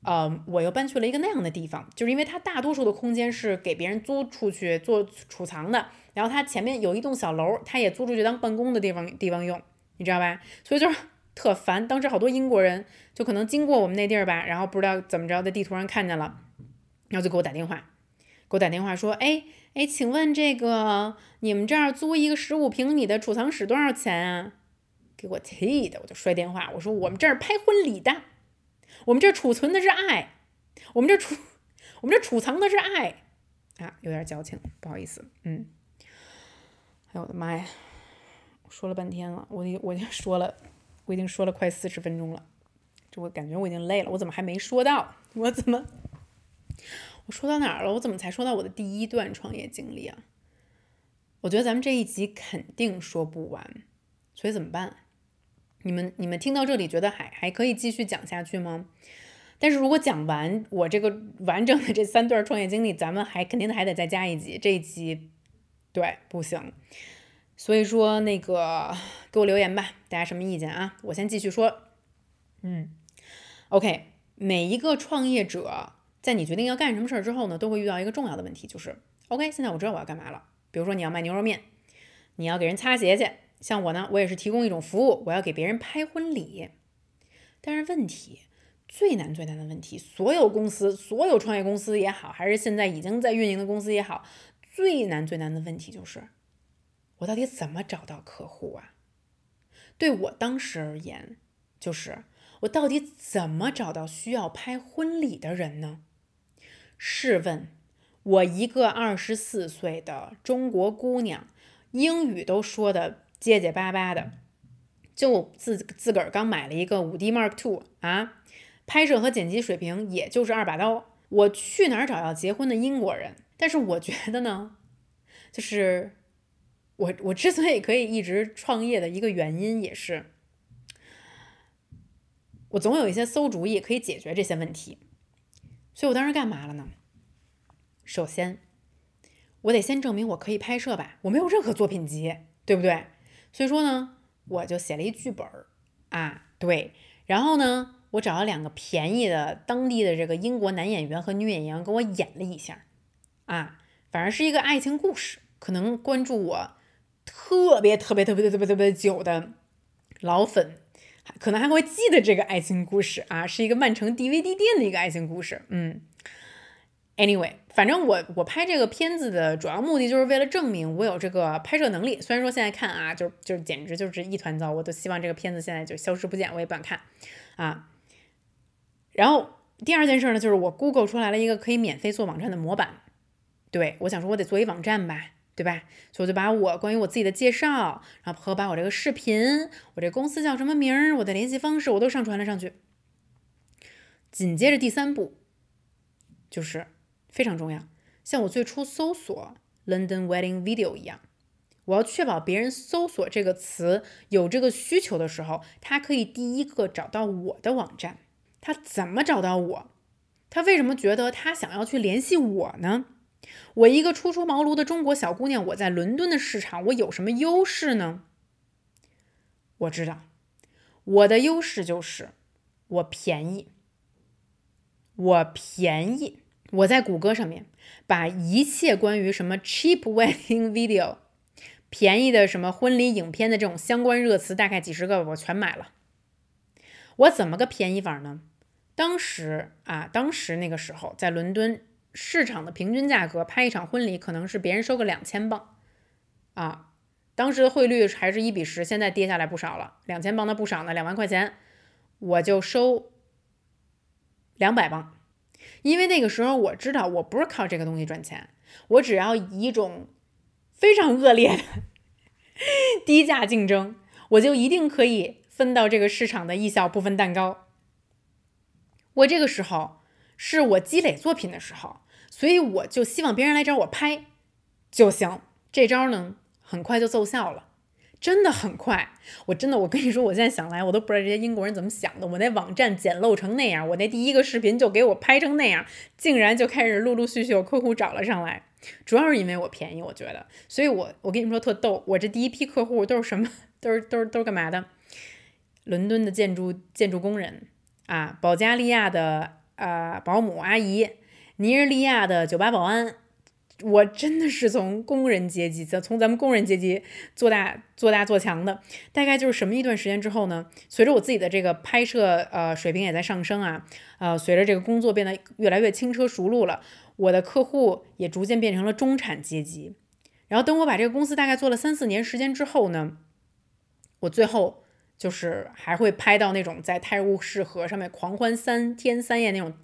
呃，我又搬去了一个那样的地方，就是因为它大多数的空间是给别人租出去做储藏的，然后它前面有一栋小楼，它也租出去当办公的地方地方用，你知道吧？所以就是特烦。当时好多英国人就可能经过我们那地儿吧，然后不知道怎么着在地图上看见了，然后就给我打电话，给我打电话说，哎哎，请问这个你们这儿租一个十五平米的储藏室多少钱啊？给我气的，我就摔电话，我说我们这儿拍婚礼的。我们这儿储存的是爱，我们这储，我们这储藏的是爱啊，有点矫情，不好意思，嗯。哎呦我的妈呀，说了半天了，我我已经说了，我已经说了快四十分钟了，这我感觉我已经累了，我怎么还没说到？我怎么？我说到哪儿了？我怎么才说到我的第一段创业经历啊？我觉得咱们这一集肯定说不完，所以怎么办？你们你们听到这里觉得还还可以继续讲下去吗？但是如果讲完我这个完整的这三段创业经历，咱们还肯定还得再加一集。这一集对不行，所以说那个给我留言吧，大家什么意见啊？我先继续说。嗯，OK，每一个创业者在你决定要干什么事儿之后呢，都会遇到一个重要的问题，就是 OK，现在我知道我要干嘛了。比如说你要卖牛肉面，你要给人擦鞋去。像我呢，我也是提供一种服务，我要给别人拍婚礼。但是问题最难最难的问题，所有公司、所有创业公司也好，还是现在已经在运营的公司也好，最难最难的问题就是，我到底怎么找到客户啊？对我当时而言，就是我到底怎么找到需要拍婚礼的人呢？试问，我一个二十四岁的中国姑娘，英语都说的。结结巴巴的，就自自个儿刚买了一个五 D Mark Two 啊，拍摄和剪辑水平也就是二把刀。我去哪儿找要结婚的英国人？但是我觉得呢，就是我我之所以可以一直创业的一个原因，也是我总有一些馊主意可以解决这些问题。所以我当时干嘛了呢？首先，我得先证明我可以拍摄吧，我没有任何作品集，对不对？所以说呢，我就写了一剧本儿啊，对，然后呢，我找了两个便宜的当地的这个英国男演员和女演员给我演了一下，啊，反正是一个爱情故事，可能关注我特别特别特别特别特别久的老粉，可能还会记得这个爱情故事啊，是一个曼城 DVD 店的一个爱情故事，嗯，anyway。反正我我拍这个片子的主要目的就是为了证明我有这个拍摄能力。虽然说现在看啊，就就简直就是一团糟，我都希望这个片子现在就消失不见，我也不敢看啊。然后第二件事呢，就是我 Google 出来了一个可以免费做网站的模板。对我想说，我得做一网站吧，对吧？所以我就把我关于我自己的介绍，然后和把我这个视频，我这公司叫什么名儿，我的联系方式，我都上传了上去。紧接着第三步就是。非常重要，像我最初搜索 London wedding video 一样，我要确保别人搜索这个词有这个需求的时候，他可以第一个找到我的网站。他怎么找到我？他为什么觉得他想要去联系我呢？我一个初出茅庐的中国小姑娘，我在伦敦的市场，我有什么优势呢？我知道，我的优势就是我便宜，我便宜。我在谷歌上面把一切关于什么 cheap wedding video 便宜的什么婚礼影片的这种相关热词，大概几十个，我全买了。我怎么个便宜法呢？当时啊，当时那个时候在伦敦市场的平均价格拍一场婚礼可能是别人收个两千镑啊。当时的汇率还是一比十，现在跌下来不少了，两千磅那不少呢，两万块钱我就收两百磅，因为那个时候我知道我不是靠这个东西赚钱，我只要以一种非常恶劣的 低价竞争，我就一定可以分到这个市场的一小部分蛋糕。我这个时候是我积累作品的时候，所以我就希望别人来找我拍就行。这招呢？很快就奏效了，真的很快。我真的，我跟你说，我现在想来，我都不知道这些英国人怎么想的。我那网站简陋成那样，我那第一个视频就给我拍成那样，竟然就开始陆陆续续有客户找了上来。主要是因为我便宜，我觉得。所以我我跟你们说特逗，我这第一批客户都是什么？都是都是都是干嘛的？伦敦的建筑建筑工人啊，保加利亚的呃保姆阿姨，尼日利亚的酒吧保安。我真的是从工人阶级，从咱们工人阶级做大做大做强的，大概就是什么一段时间之后呢？随着我自己的这个拍摄呃水平也在上升啊，呃，随着这个工作变得越来越轻车熟路了，我的客户也逐渐变成了中产阶级。然后等我把这个公司大概做了三四年时间之后呢，我最后就是还会拍到那种在泰晤士河上面狂欢三天三夜那种。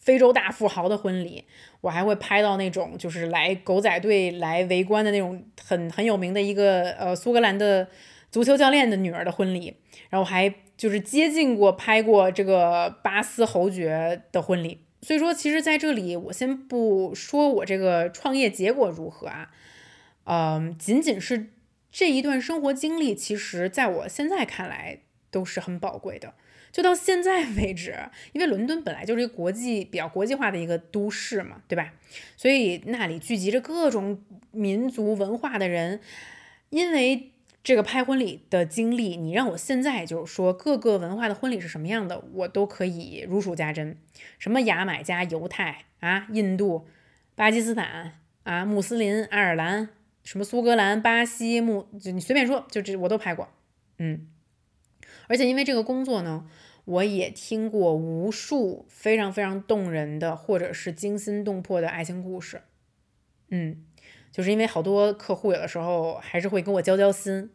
非洲大富豪的婚礼，我还会拍到那种就是来狗仔队来围观的那种很很有名的一个呃苏格兰的足球教练的女儿的婚礼，然后还就是接近过拍过这个巴斯侯爵的婚礼。所以说，其实在这里我先不说我这个创业结果如何啊，嗯，仅仅是这一段生活经历，其实在我现在看来都是很宝贵的。就到现在 为止，因为伦敦本来就是一个国际比较国际化的一个都市嘛，对吧？所以那里聚集着各种民族文化的人。因为这个拍婚礼的经历，你让我现在就是说各个文化的婚礼是什么样的，我都可以如数家珍。什么牙买加、犹太啊、印度、巴基斯坦啊、穆斯林、爱尔兰，什么苏格兰、巴西、穆，就你随便说，就这我都拍过，嗯。而且因为这个工作呢，我也听过无数非常非常动人的，或者是惊心动魄的爱情故事。嗯，就是因为好多客户有的时候还是会跟我交交心。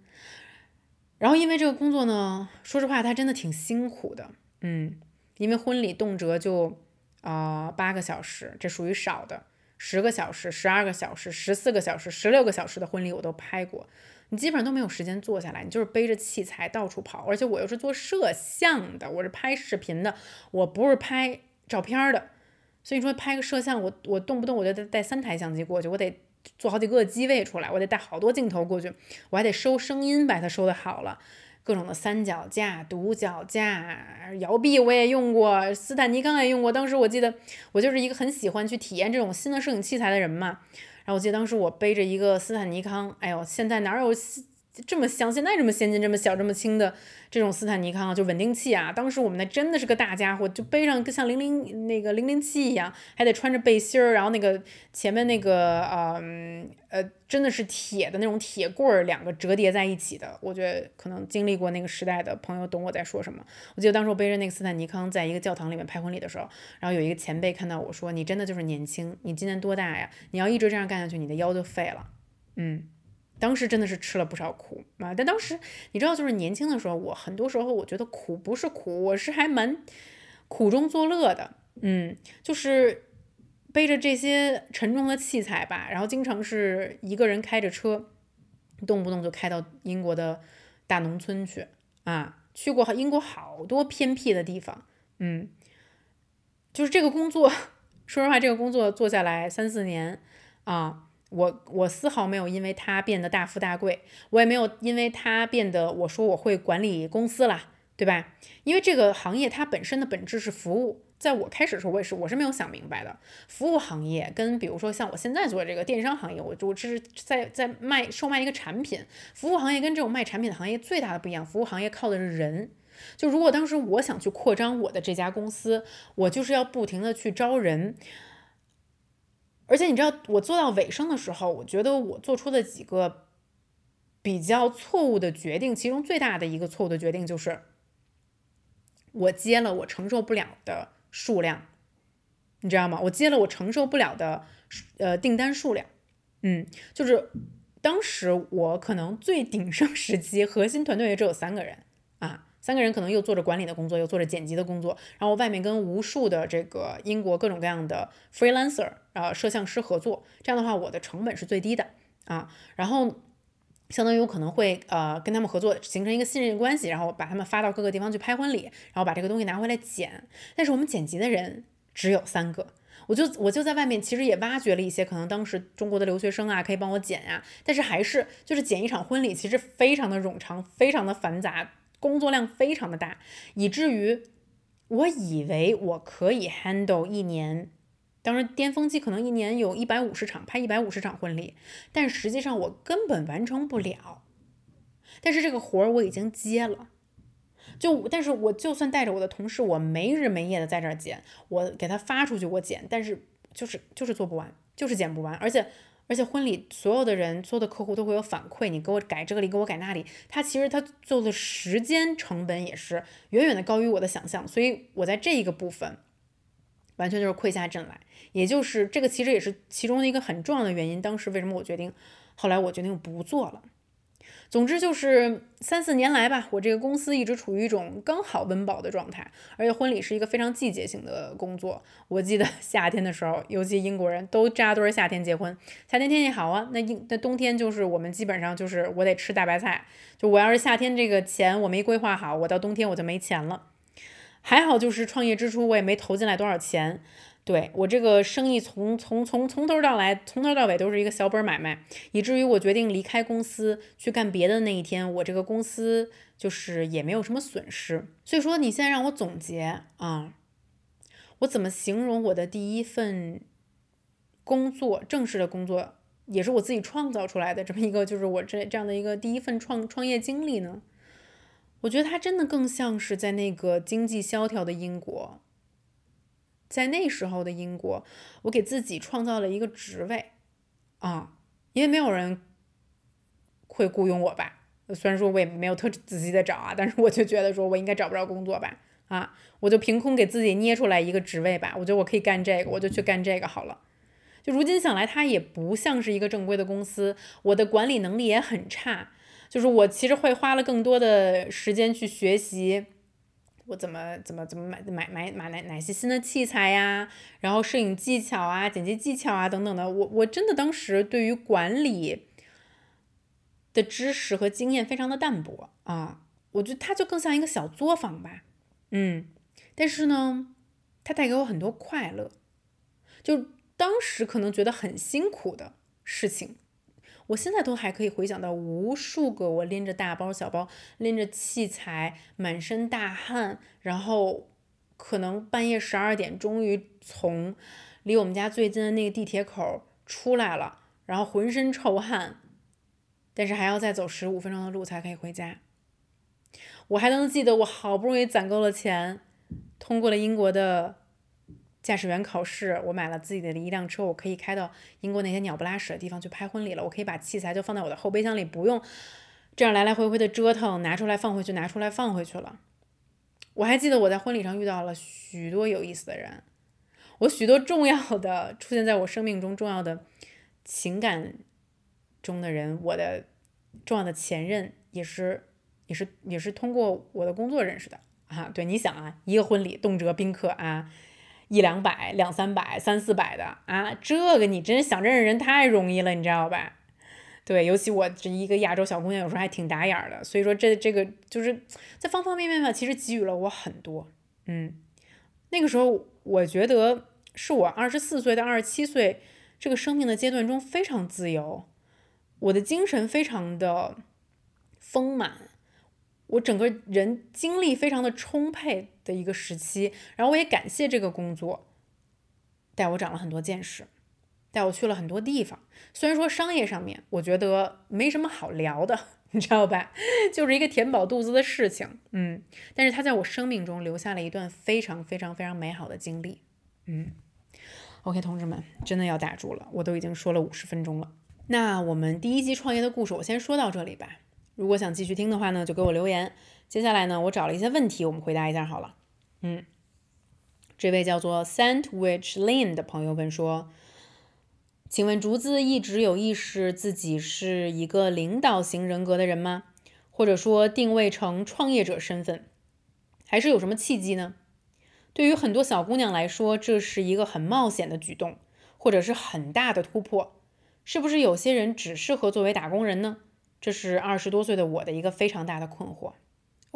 然后因为这个工作呢，说实话，它真的挺辛苦的。嗯，因为婚礼动辄就啊八个小时，这属于少的；十个小时、十二个小时、十四个小时、十六个小时的婚礼我都拍过。你基本上都没有时间坐下来，你就是背着器材到处跑，而且我又是做摄像的，我是拍视频的，我不是拍照片的，所以说拍个摄像，我我动不动我就得带三台相机过去，我得做好几个机位出来，我得带好多镜头过去，我还得收声音，把它收的好了，各种的三脚架、独脚架、摇臂我也用过，斯坦尼康也用过。当时我记得我就是一个很喜欢去体验这种新的摄影器材的人嘛。然后我记得当时我背着一个斯坦尼康，哎呦，现在哪有这么像现在这么先进、这么小、这么轻的这种斯坦尼康啊？就稳定器啊！当时我们那真的是个大家伙，就背上跟像零零那个零零七一样，还得穿着背心儿，然后那个前面那个嗯呃，真的是铁的那种铁棍儿，两个折叠在一起的。我觉得可能经历过那个时代的朋友懂我在说什么。我记得当时我背着那个斯坦尼康，在一个教堂里面拍婚礼的时候，然后有一个前辈看到我说：“你真的就是年轻，你今年多大呀？你要一直这样干下去，你的腰就废了。”嗯。当时真的是吃了不少苦啊！但当时你知道，就是年轻的时候，我很多时候我觉得苦不是苦，我是还蛮苦中作乐的。嗯，就是背着这些沉重的器材吧，然后经常是一个人开着车，动不动就开到英国的大农村去啊，去过英国好多偏僻的地方。嗯，就是这个工作，说实话，这个工作做下来三四年啊。我我丝毫没有因为他变得大富大贵，我也没有因为他变得我说我会管理公司啦，对吧？因为这个行业它本身的本质是服务，在我开始的时候我也是我是没有想明白的。服务行业跟比如说像我现在做这个电商行业，我我这是在在卖售卖一个产品。服务行业跟这种卖产品的行业最大的不一样，服务行业靠的是人。就如果当时我想去扩张我的这家公司，我就是要不停的去招人。而且你知道，我做到尾声的时候，我觉得我做出的几个比较错误的决定，其中最大的一个错误的决定就是，我接了我承受不了的数量，你知道吗？我接了我承受不了的呃订单数量，嗯，就是当时我可能最鼎盛时期，核心团队也只有三个人啊，三个人可能又做着管理的工作，又做着剪辑的工作，然后外面跟无数的这个英国各种各样的 freelancer 啊摄像师合作，这样的话我的成本是最低的啊，然后。相当于我可能会呃跟他们合作，形成一个信任关系，然后把他们发到各个地方去拍婚礼，然后把这个东西拿回来剪。但是我们剪辑的人只有三个，我就我就在外面其实也挖掘了一些可能当时中国的留学生啊，可以帮我剪呀。但是还是就是剪一场婚礼，其实非常的冗长，非常的繁杂，工作量非常的大，以至于我以为我可以 handle 一年。当然，巅峰期可能一年有一百五十场，拍一百五十场婚礼，但实际上我根本完成不了。但是这个活儿我已经接了，就但是我就算带着我的同事，我没日没夜的在这儿剪，我给他发出去我剪，但是就是就是做不完，就是剪不完。而且而且婚礼所有的人，所有的客户都会有反馈，你给我改这里，给我改那里，他其实他做的时间成本也是远远的高于我的想象，所以我在这一个部分。完全就是溃下阵来，也就是这个其实也是其中的一个很重要的原因。当时为什么我决定，后来我决定不做了。总之就是三四年来吧，我这个公司一直处于一种刚好温饱的状态，而且婚礼是一个非常季节性的工作。我记得 夏天的时候，尤其英国人都扎堆夏天结婚，夏天天气好啊，那英那冬天就是我们基本上就是我得吃大白菜。就我要是夏天这个钱我没规划好，我到冬天我就没钱了。还好，就是创业之初我也没投进来多少钱，对我这个生意从从从从头到来，从头到尾都是一个小本买卖，以至于我决定离开公司去干别的那一天，我这个公司就是也没有什么损失。所以说，你现在让我总结啊，我怎么形容我的第一份工作，正式的工作，也是我自己创造出来的这么一个，就是我这这样的一个第一份创创业经历呢？我觉得他真的更像是在那个经济萧条的英国，在那时候的英国，我给自己创造了一个职位啊，因为没有人会雇佣我吧。虽然说我也没有特仔细的找啊，但是我就觉得说我应该找不着工作吧啊，我就凭空给自己捏出来一个职位吧。我觉得我可以干这个，我就去干这个好了。就如今想来，它也不像是一个正规的公司，我的管理能力也很差。就是我其实会花了更多的时间去学习，我怎么怎么怎么买买买买哪哪些新的器材呀，然后摄影技巧啊、剪辑技巧啊等等的，我我真的当时对于管理的知识和经验非常的淡薄啊，我觉得它就更像一个小作坊吧，嗯，但是呢，它带给我很多快乐，就当时可能觉得很辛苦的事情。我现在都还可以回想到无数个我拎着大包小包、拎着器材、满身大汗，然后可能半夜十二点终于从离我们家最近的那个地铁口出来了，然后浑身臭汗，但是还要再走十五分钟的路才可以回家。我还能记得我好不容易攒够了钱，通过了英国的。驾驶员考试，我买了自己的一辆车，我可以开到英国那些鸟不拉屎的地方去拍婚礼了。我可以把器材就放在我的后备箱里，不用这样来来回回的折腾，拿出来放回去，拿出来放回去了。我还记得我在婚礼上遇到了许多有意思的人，我许多重要的出现在我生命中重要的情感中的人，我的重要的前任也是也是也是通过我的工作认识的啊。对，你想啊，一个婚礼动辄宾客啊。一两百、两三百、三四百的啊，这个你真想认识人太容易了，你知道吧？对，尤其我这一个亚洲小姑娘，有时候还挺打眼儿的，所以说这这个就是在方方面面吧，其实给予了我很多。嗯，那个时候我觉得是我二十四岁到二十七岁这个生命的阶段中非常自由，我的精神非常的丰满。我整个人精力非常的充沛的一个时期，然后我也感谢这个工作，带我长了很多见识，带我去了很多地方。虽然说商业上面我觉得没什么好聊的，你知道吧？就是一个填饱肚子的事情，嗯。但是它在我生命中留下了一段非常非常非常美好的经历，嗯。OK，同志们，真的要打住了，我都已经说了五十分钟了。那我们第一集创业的故事，我先说到这里吧。如果想继续听的话呢，就给我留言。接下来呢，我找了一些问题，我们回答一下好了。嗯，这位叫做 Sandwich Lin 的朋友问说：“请问竹子一直有意识自己是一个领导型人格的人吗？或者说定位成创业者身份，还是有什么契机呢？对于很多小姑娘来说，这是一个很冒险的举动，或者是很大的突破。是不是有些人只适合作为打工人呢？这是二十多岁的我的一个非常大的困惑。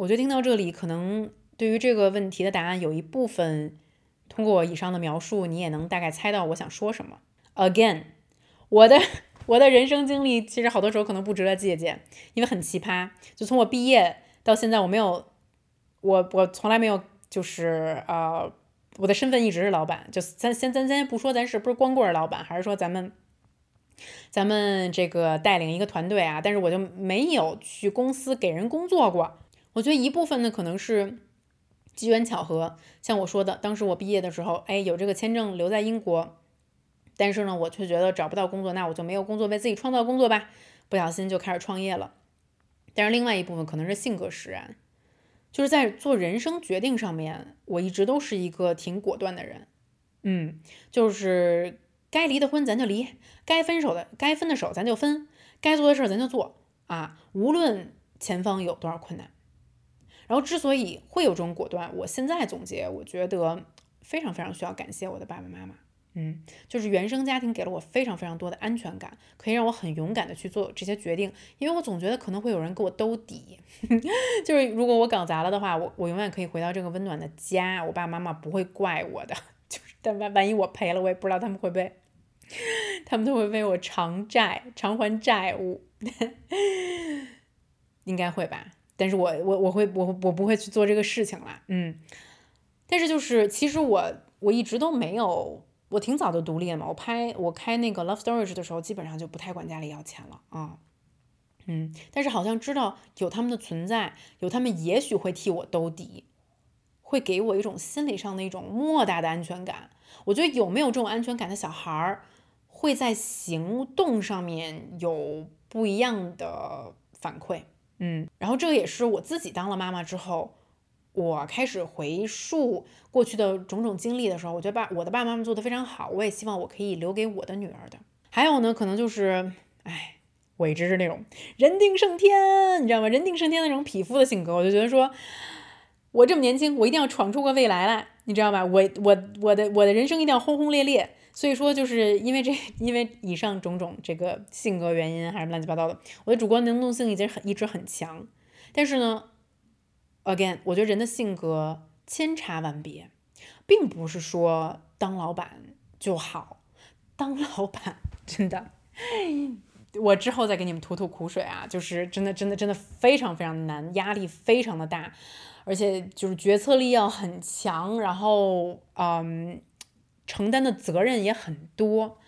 我觉得听到这里，可能对于这个问题的答案有一部分，通过以上的描述，你也能大概猜到我想说什么。Again，我的。我的人生经历其实好多时候可能不值得借鉴，因为很奇葩。就从我毕业到现在，我没有，我我从来没有，就是呃，我的身份一直是老板。就咱先咱先不说咱是不是光棍老板，还是说咱们咱们这个带领一个团队啊？但是我就没有去公司给人工作过。我觉得一部分呢可能是机缘巧合，像我说的，当时我毕业的时候，哎，有这个签证留在英国。但是呢，我却觉得找不到工作，那我就没有工作，为自己创造工作吧。不小心就开始创业了。但是另外一部分可能是性格使然，就是在做人生决定上面，我一直都是一个挺果断的人。嗯，就是该离的婚咱就离，该分手的该分的手咱就分，该做的事儿咱就做啊，无论前方有多少困难。然后之所以会有这种果断，我现在总结，我觉得非常非常需要感谢我的爸爸妈妈。嗯，就是原生家庭给了我非常非常多的安全感，可以让我很勇敢的去做这些决定，因为我总觉得可能会有人给我兜底，就是如果我搞砸了的话，我我永远可以回到这个温暖的家，我爸爸妈妈不会怪我的，就是但万万一我赔了，我也不知道他们会不会，他们都会为我偿债偿还债务，应该会吧，但是我我我会我我不会去做这个事情了，嗯，但是就是其实我我一直都没有。我挺早就独立了嘛，我拍我开那个 Love Storage 的时候，基本上就不太管家里要钱了啊，嗯，但是好像知道有他们的存在，有他们也许会替我兜底，会给我一种心理上的一种莫大的安全感。我觉得有没有这种安全感的小孩儿，会在行动上面有不一样的反馈，嗯，然后这个也是我自己当了妈妈之后。我开始回溯过去的种种经历的时候，我觉得爸我的爸爸妈妈做的非常好，我也希望我可以留给我的女儿的。还有呢，可能就是，哎，我一直是那种人定胜天，你知道吗？人定胜天的那种匹夫的性格，我就觉得说，我这么年轻，我一定要闯出个未来来，你知道吧？我我我的我的人生一定要轰轰烈烈。所以说，就是因为这，因为以上种种这个性格原因，还是乱七八糟的，我的主观能动性已经很一直很强，但是呢。Again，我觉得人的性格千差万别，并不是说当老板就好。当老板真的，我之后再给你们吐吐苦水啊，就是真的真的真的非常非常难，压力非常的大，而且就是决策力要很强，然后嗯，承担的责任也很多。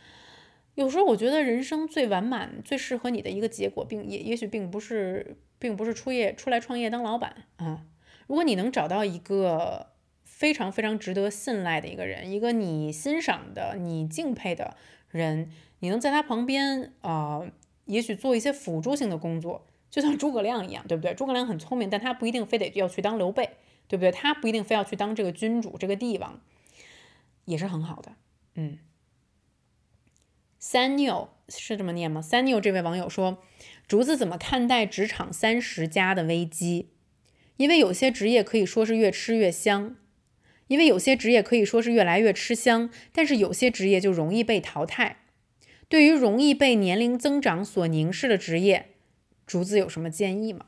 有时候我觉得人生最完满、最适合你的一个结果，并也也许并不是。并不是出业出来创业当老板啊！如果你能找到一个非常非常值得信赖的一个人，一个你欣赏的、你敬佩的人，你能在他旁边啊，也许做一些辅助性的工作，就像诸葛亮一样，对不对？诸葛亮很聪明，但他不一定非得要去当刘备，对不对？他不一定非要去当这个君主、这个帝王，也是很好的。嗯，Sanyo 是这么念吗？Sanyo 这位网友说。竹子怎么看待职场三十加的危机？因为有些职业可以说是越吃越香，因为有些职业可以说是越来越吃香，但是有些职业就容易被淘汰。对于容易被年龄增长所凝视的职业，竹子有什么建议吗？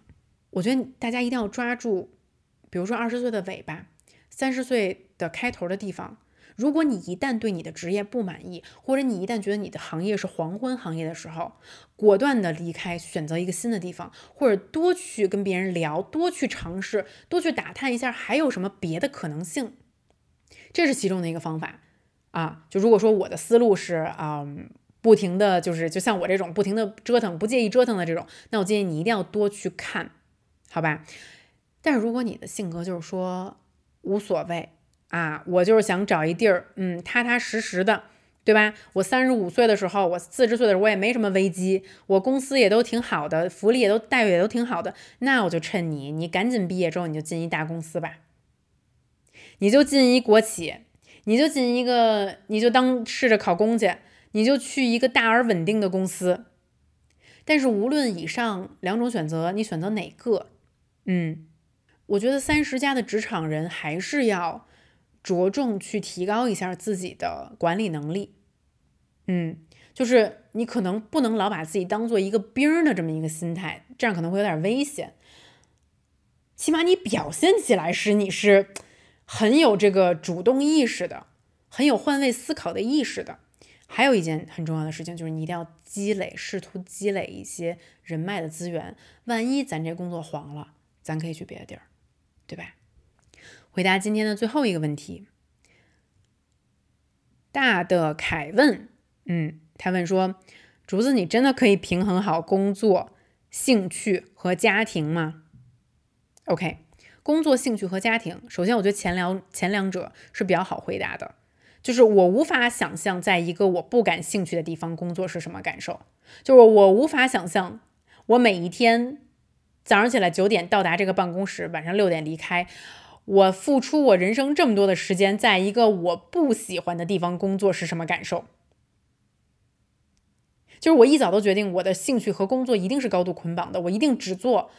我觉得大家一定要抓住，比如说二十岁的尾巴，三十岁的开头的地方。如果你一旦对你的职业不满意，或者你一旦觉得你的行业是黄昏行业的时候，果断的离开，选择一个新的地方，或者多去跟别人聊，多去尝试，多去打探一下还有什么别的可能性，这是其中的一个方法啊。就如果说我的思路是啊，不停的就是就像我这种不停的折腾，不介意折腾的这种，那我建议你一定要多去看，好吧？但是如果你的性格就是说无所谓。啊，我就是想找一地儿，嗯，踏踏实实的，对吧？我三十五岁的时候，我四十岁的时候，我也没什么危机，我公司也都挺好的，福利也都待遇也都挺好的，那我就趁你，你赶紧毕业之后，你就进一大公司吧，你就进一国企，你就进一个，你就当试着考公去，你就去一个大而稳定的公司。但是无论以上两种选择，你选择哪个，嗯，我觉得三十加的职场人还是要着重去提高一下自己的管理能力。嗯，就是你可能不能老把自己当做一个兵的这么一个心态，这样可能会有点危险。起码你表现起来是你是很有这个主动意识的，很有换位思考的意识的。还有一件很重要的事情就是你一定要积累，试图积累一些人脉的资源。万一咱这工作黄了，咱可以去别的地儿，对吧？回答今天的最后一个问题，大的凯问。嗯，他问说：“竹子，你真的可以平衡好工作、兴趣和家庭吗？”OK，工作、兴趣和家庭，首先我觉得前两前两者是比较好回答的，就是我无法想象在一个我不感兴趣的地方工作是什么感受，就是我无法想象我每一天早上起来九点到达这个办公室，晚上六点离开，我付出我人生这么多的时间，在一个我不喜欢的地方工作是什么感受。就是我一早都决定，我的兴趣和工作一定是高度捆绑的，我一定只做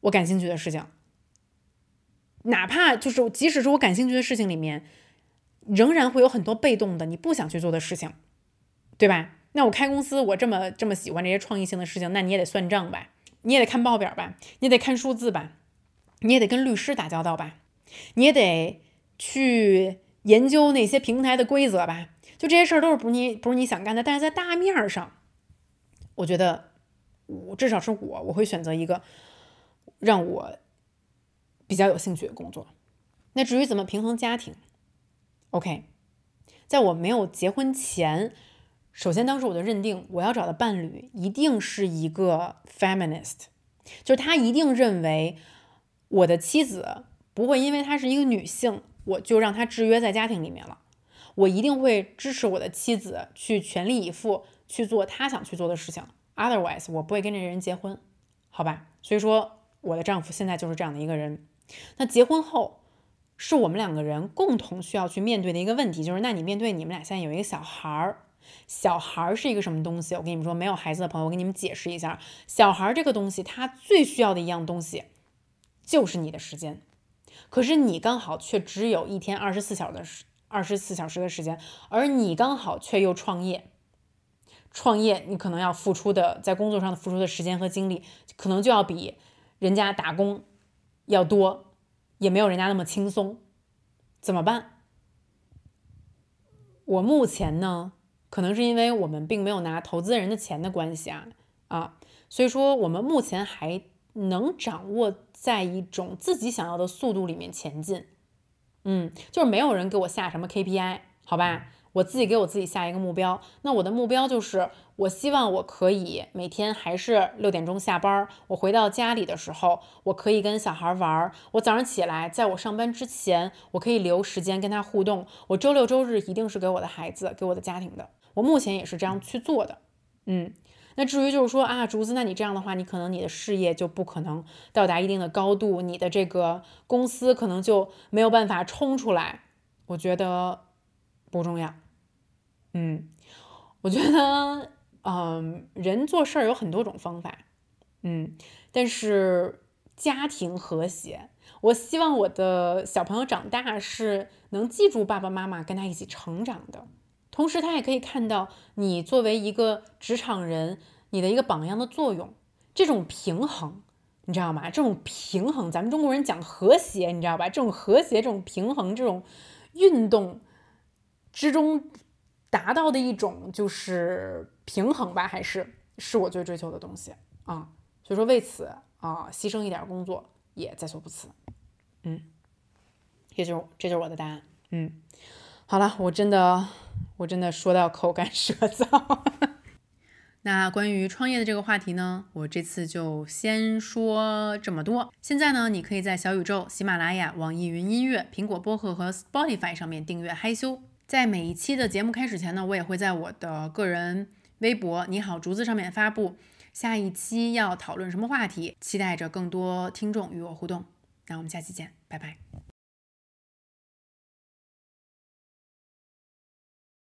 我感兴趣的事情，哪怕就是即使是我感兴趣的事情里面，仍然会有很多被动的你不想去做的事情，对吧？那我开公司，我这么这么喜欢这些创意性的事情，那你也得算账吧，你也得看报表吧，你得看数字吧，你也得跟律师打交道吧，你也得去研究那些平台的规则吧。就这些事儿都是不是你不是你想干的，但是在大面上，我觉得我至少是我我会选择一个让我比较有兴趣的工作。那至于怎么平衡家庭，OK，在我没有结婚前，首先当时我就认定我要找的伴侣一定是一个 feminist，就是他一定认为我的妻子不会因为她是一个女性，我就让她制约在家庭里面了。我一定会支持我的妻子去全力以赴去做她想去做的事情，otherwise 我不会跟这人结婚，好吧？所以说我的丈夫现在就是这样的一个人。那结婚后是我们两个人共同需要去面对的一个问题，就是那你面对你们俩现在有一个小孩儿，小孩儿是一个什么东西？我跟你们说，没有孩子的朋友，我给你们解释一下，小孩儿这个东西，他最需要的一样东西就是你的时间，可是你刚好却只有一天二十四小时的时。二十四小时的时间，而你刚好却又创业，创业你可能要付出的在工作上的付出的时间和精力，可能就要比人家打工要多，也没有人家那么轻松，怎么办？我目前呢，可能是因为我们并没有拿投资人的钱的关系啊啊，所以说我们目前还能掌握在一种自己想要的速度里面前进。嗯，就是没有人给我下什么 KPI，好吧？我自己给我自己下一个目标。那我的目标就是，我希望我可以每天还是六点钟下班。我回到家里的时候，我可以跟小孩玩。我早上起来，在我上班之前，我可以留时间跟他互动。我周六周日一定是给我的孩子、给我的家庭的。我目前也是这样去做的。嗯。那至于就是说啊，竹子，那你这样的话，你可能你的事业就不可能到达一定的高度，你的这个公司可能就没有办法冲出来。我觉得不重要。嗯，我觉得，嗯，人做事儿有很多种方法。嗯，但是家庭和谐，我希望我的小朋友长大是能记住爸爸妈妈跟他一起成长的。同时，他也可以看到你作为一个职场人，你的一个榜样的作用。这种平衡，你知道吗？这种平衡，咱们中国人讲和谐，你知道吧？这种和谐，这种平衡，这种运动之中达到的一种就是平衡吧，还是是我最追求的东西啊。所以说，为此啊，牺牲一点工作也在所不辞。嗯，这就是这就是我的答案。嗯，好了，我真的。我真的说到口干舌燥。那关于创业的这个话题呢，我这次就先说这么多。现在呢，你可以在小宇宙、喜马拉雅、网易云音乐、苹果播客和 Spotify 上面订阅害羞。在每一期的节目开始前呢，我也会在我的个人微博“你好竹子”上面发布下一期要讨论什么话题，期待着更多听众与我互动。那我们下期见，拜拜。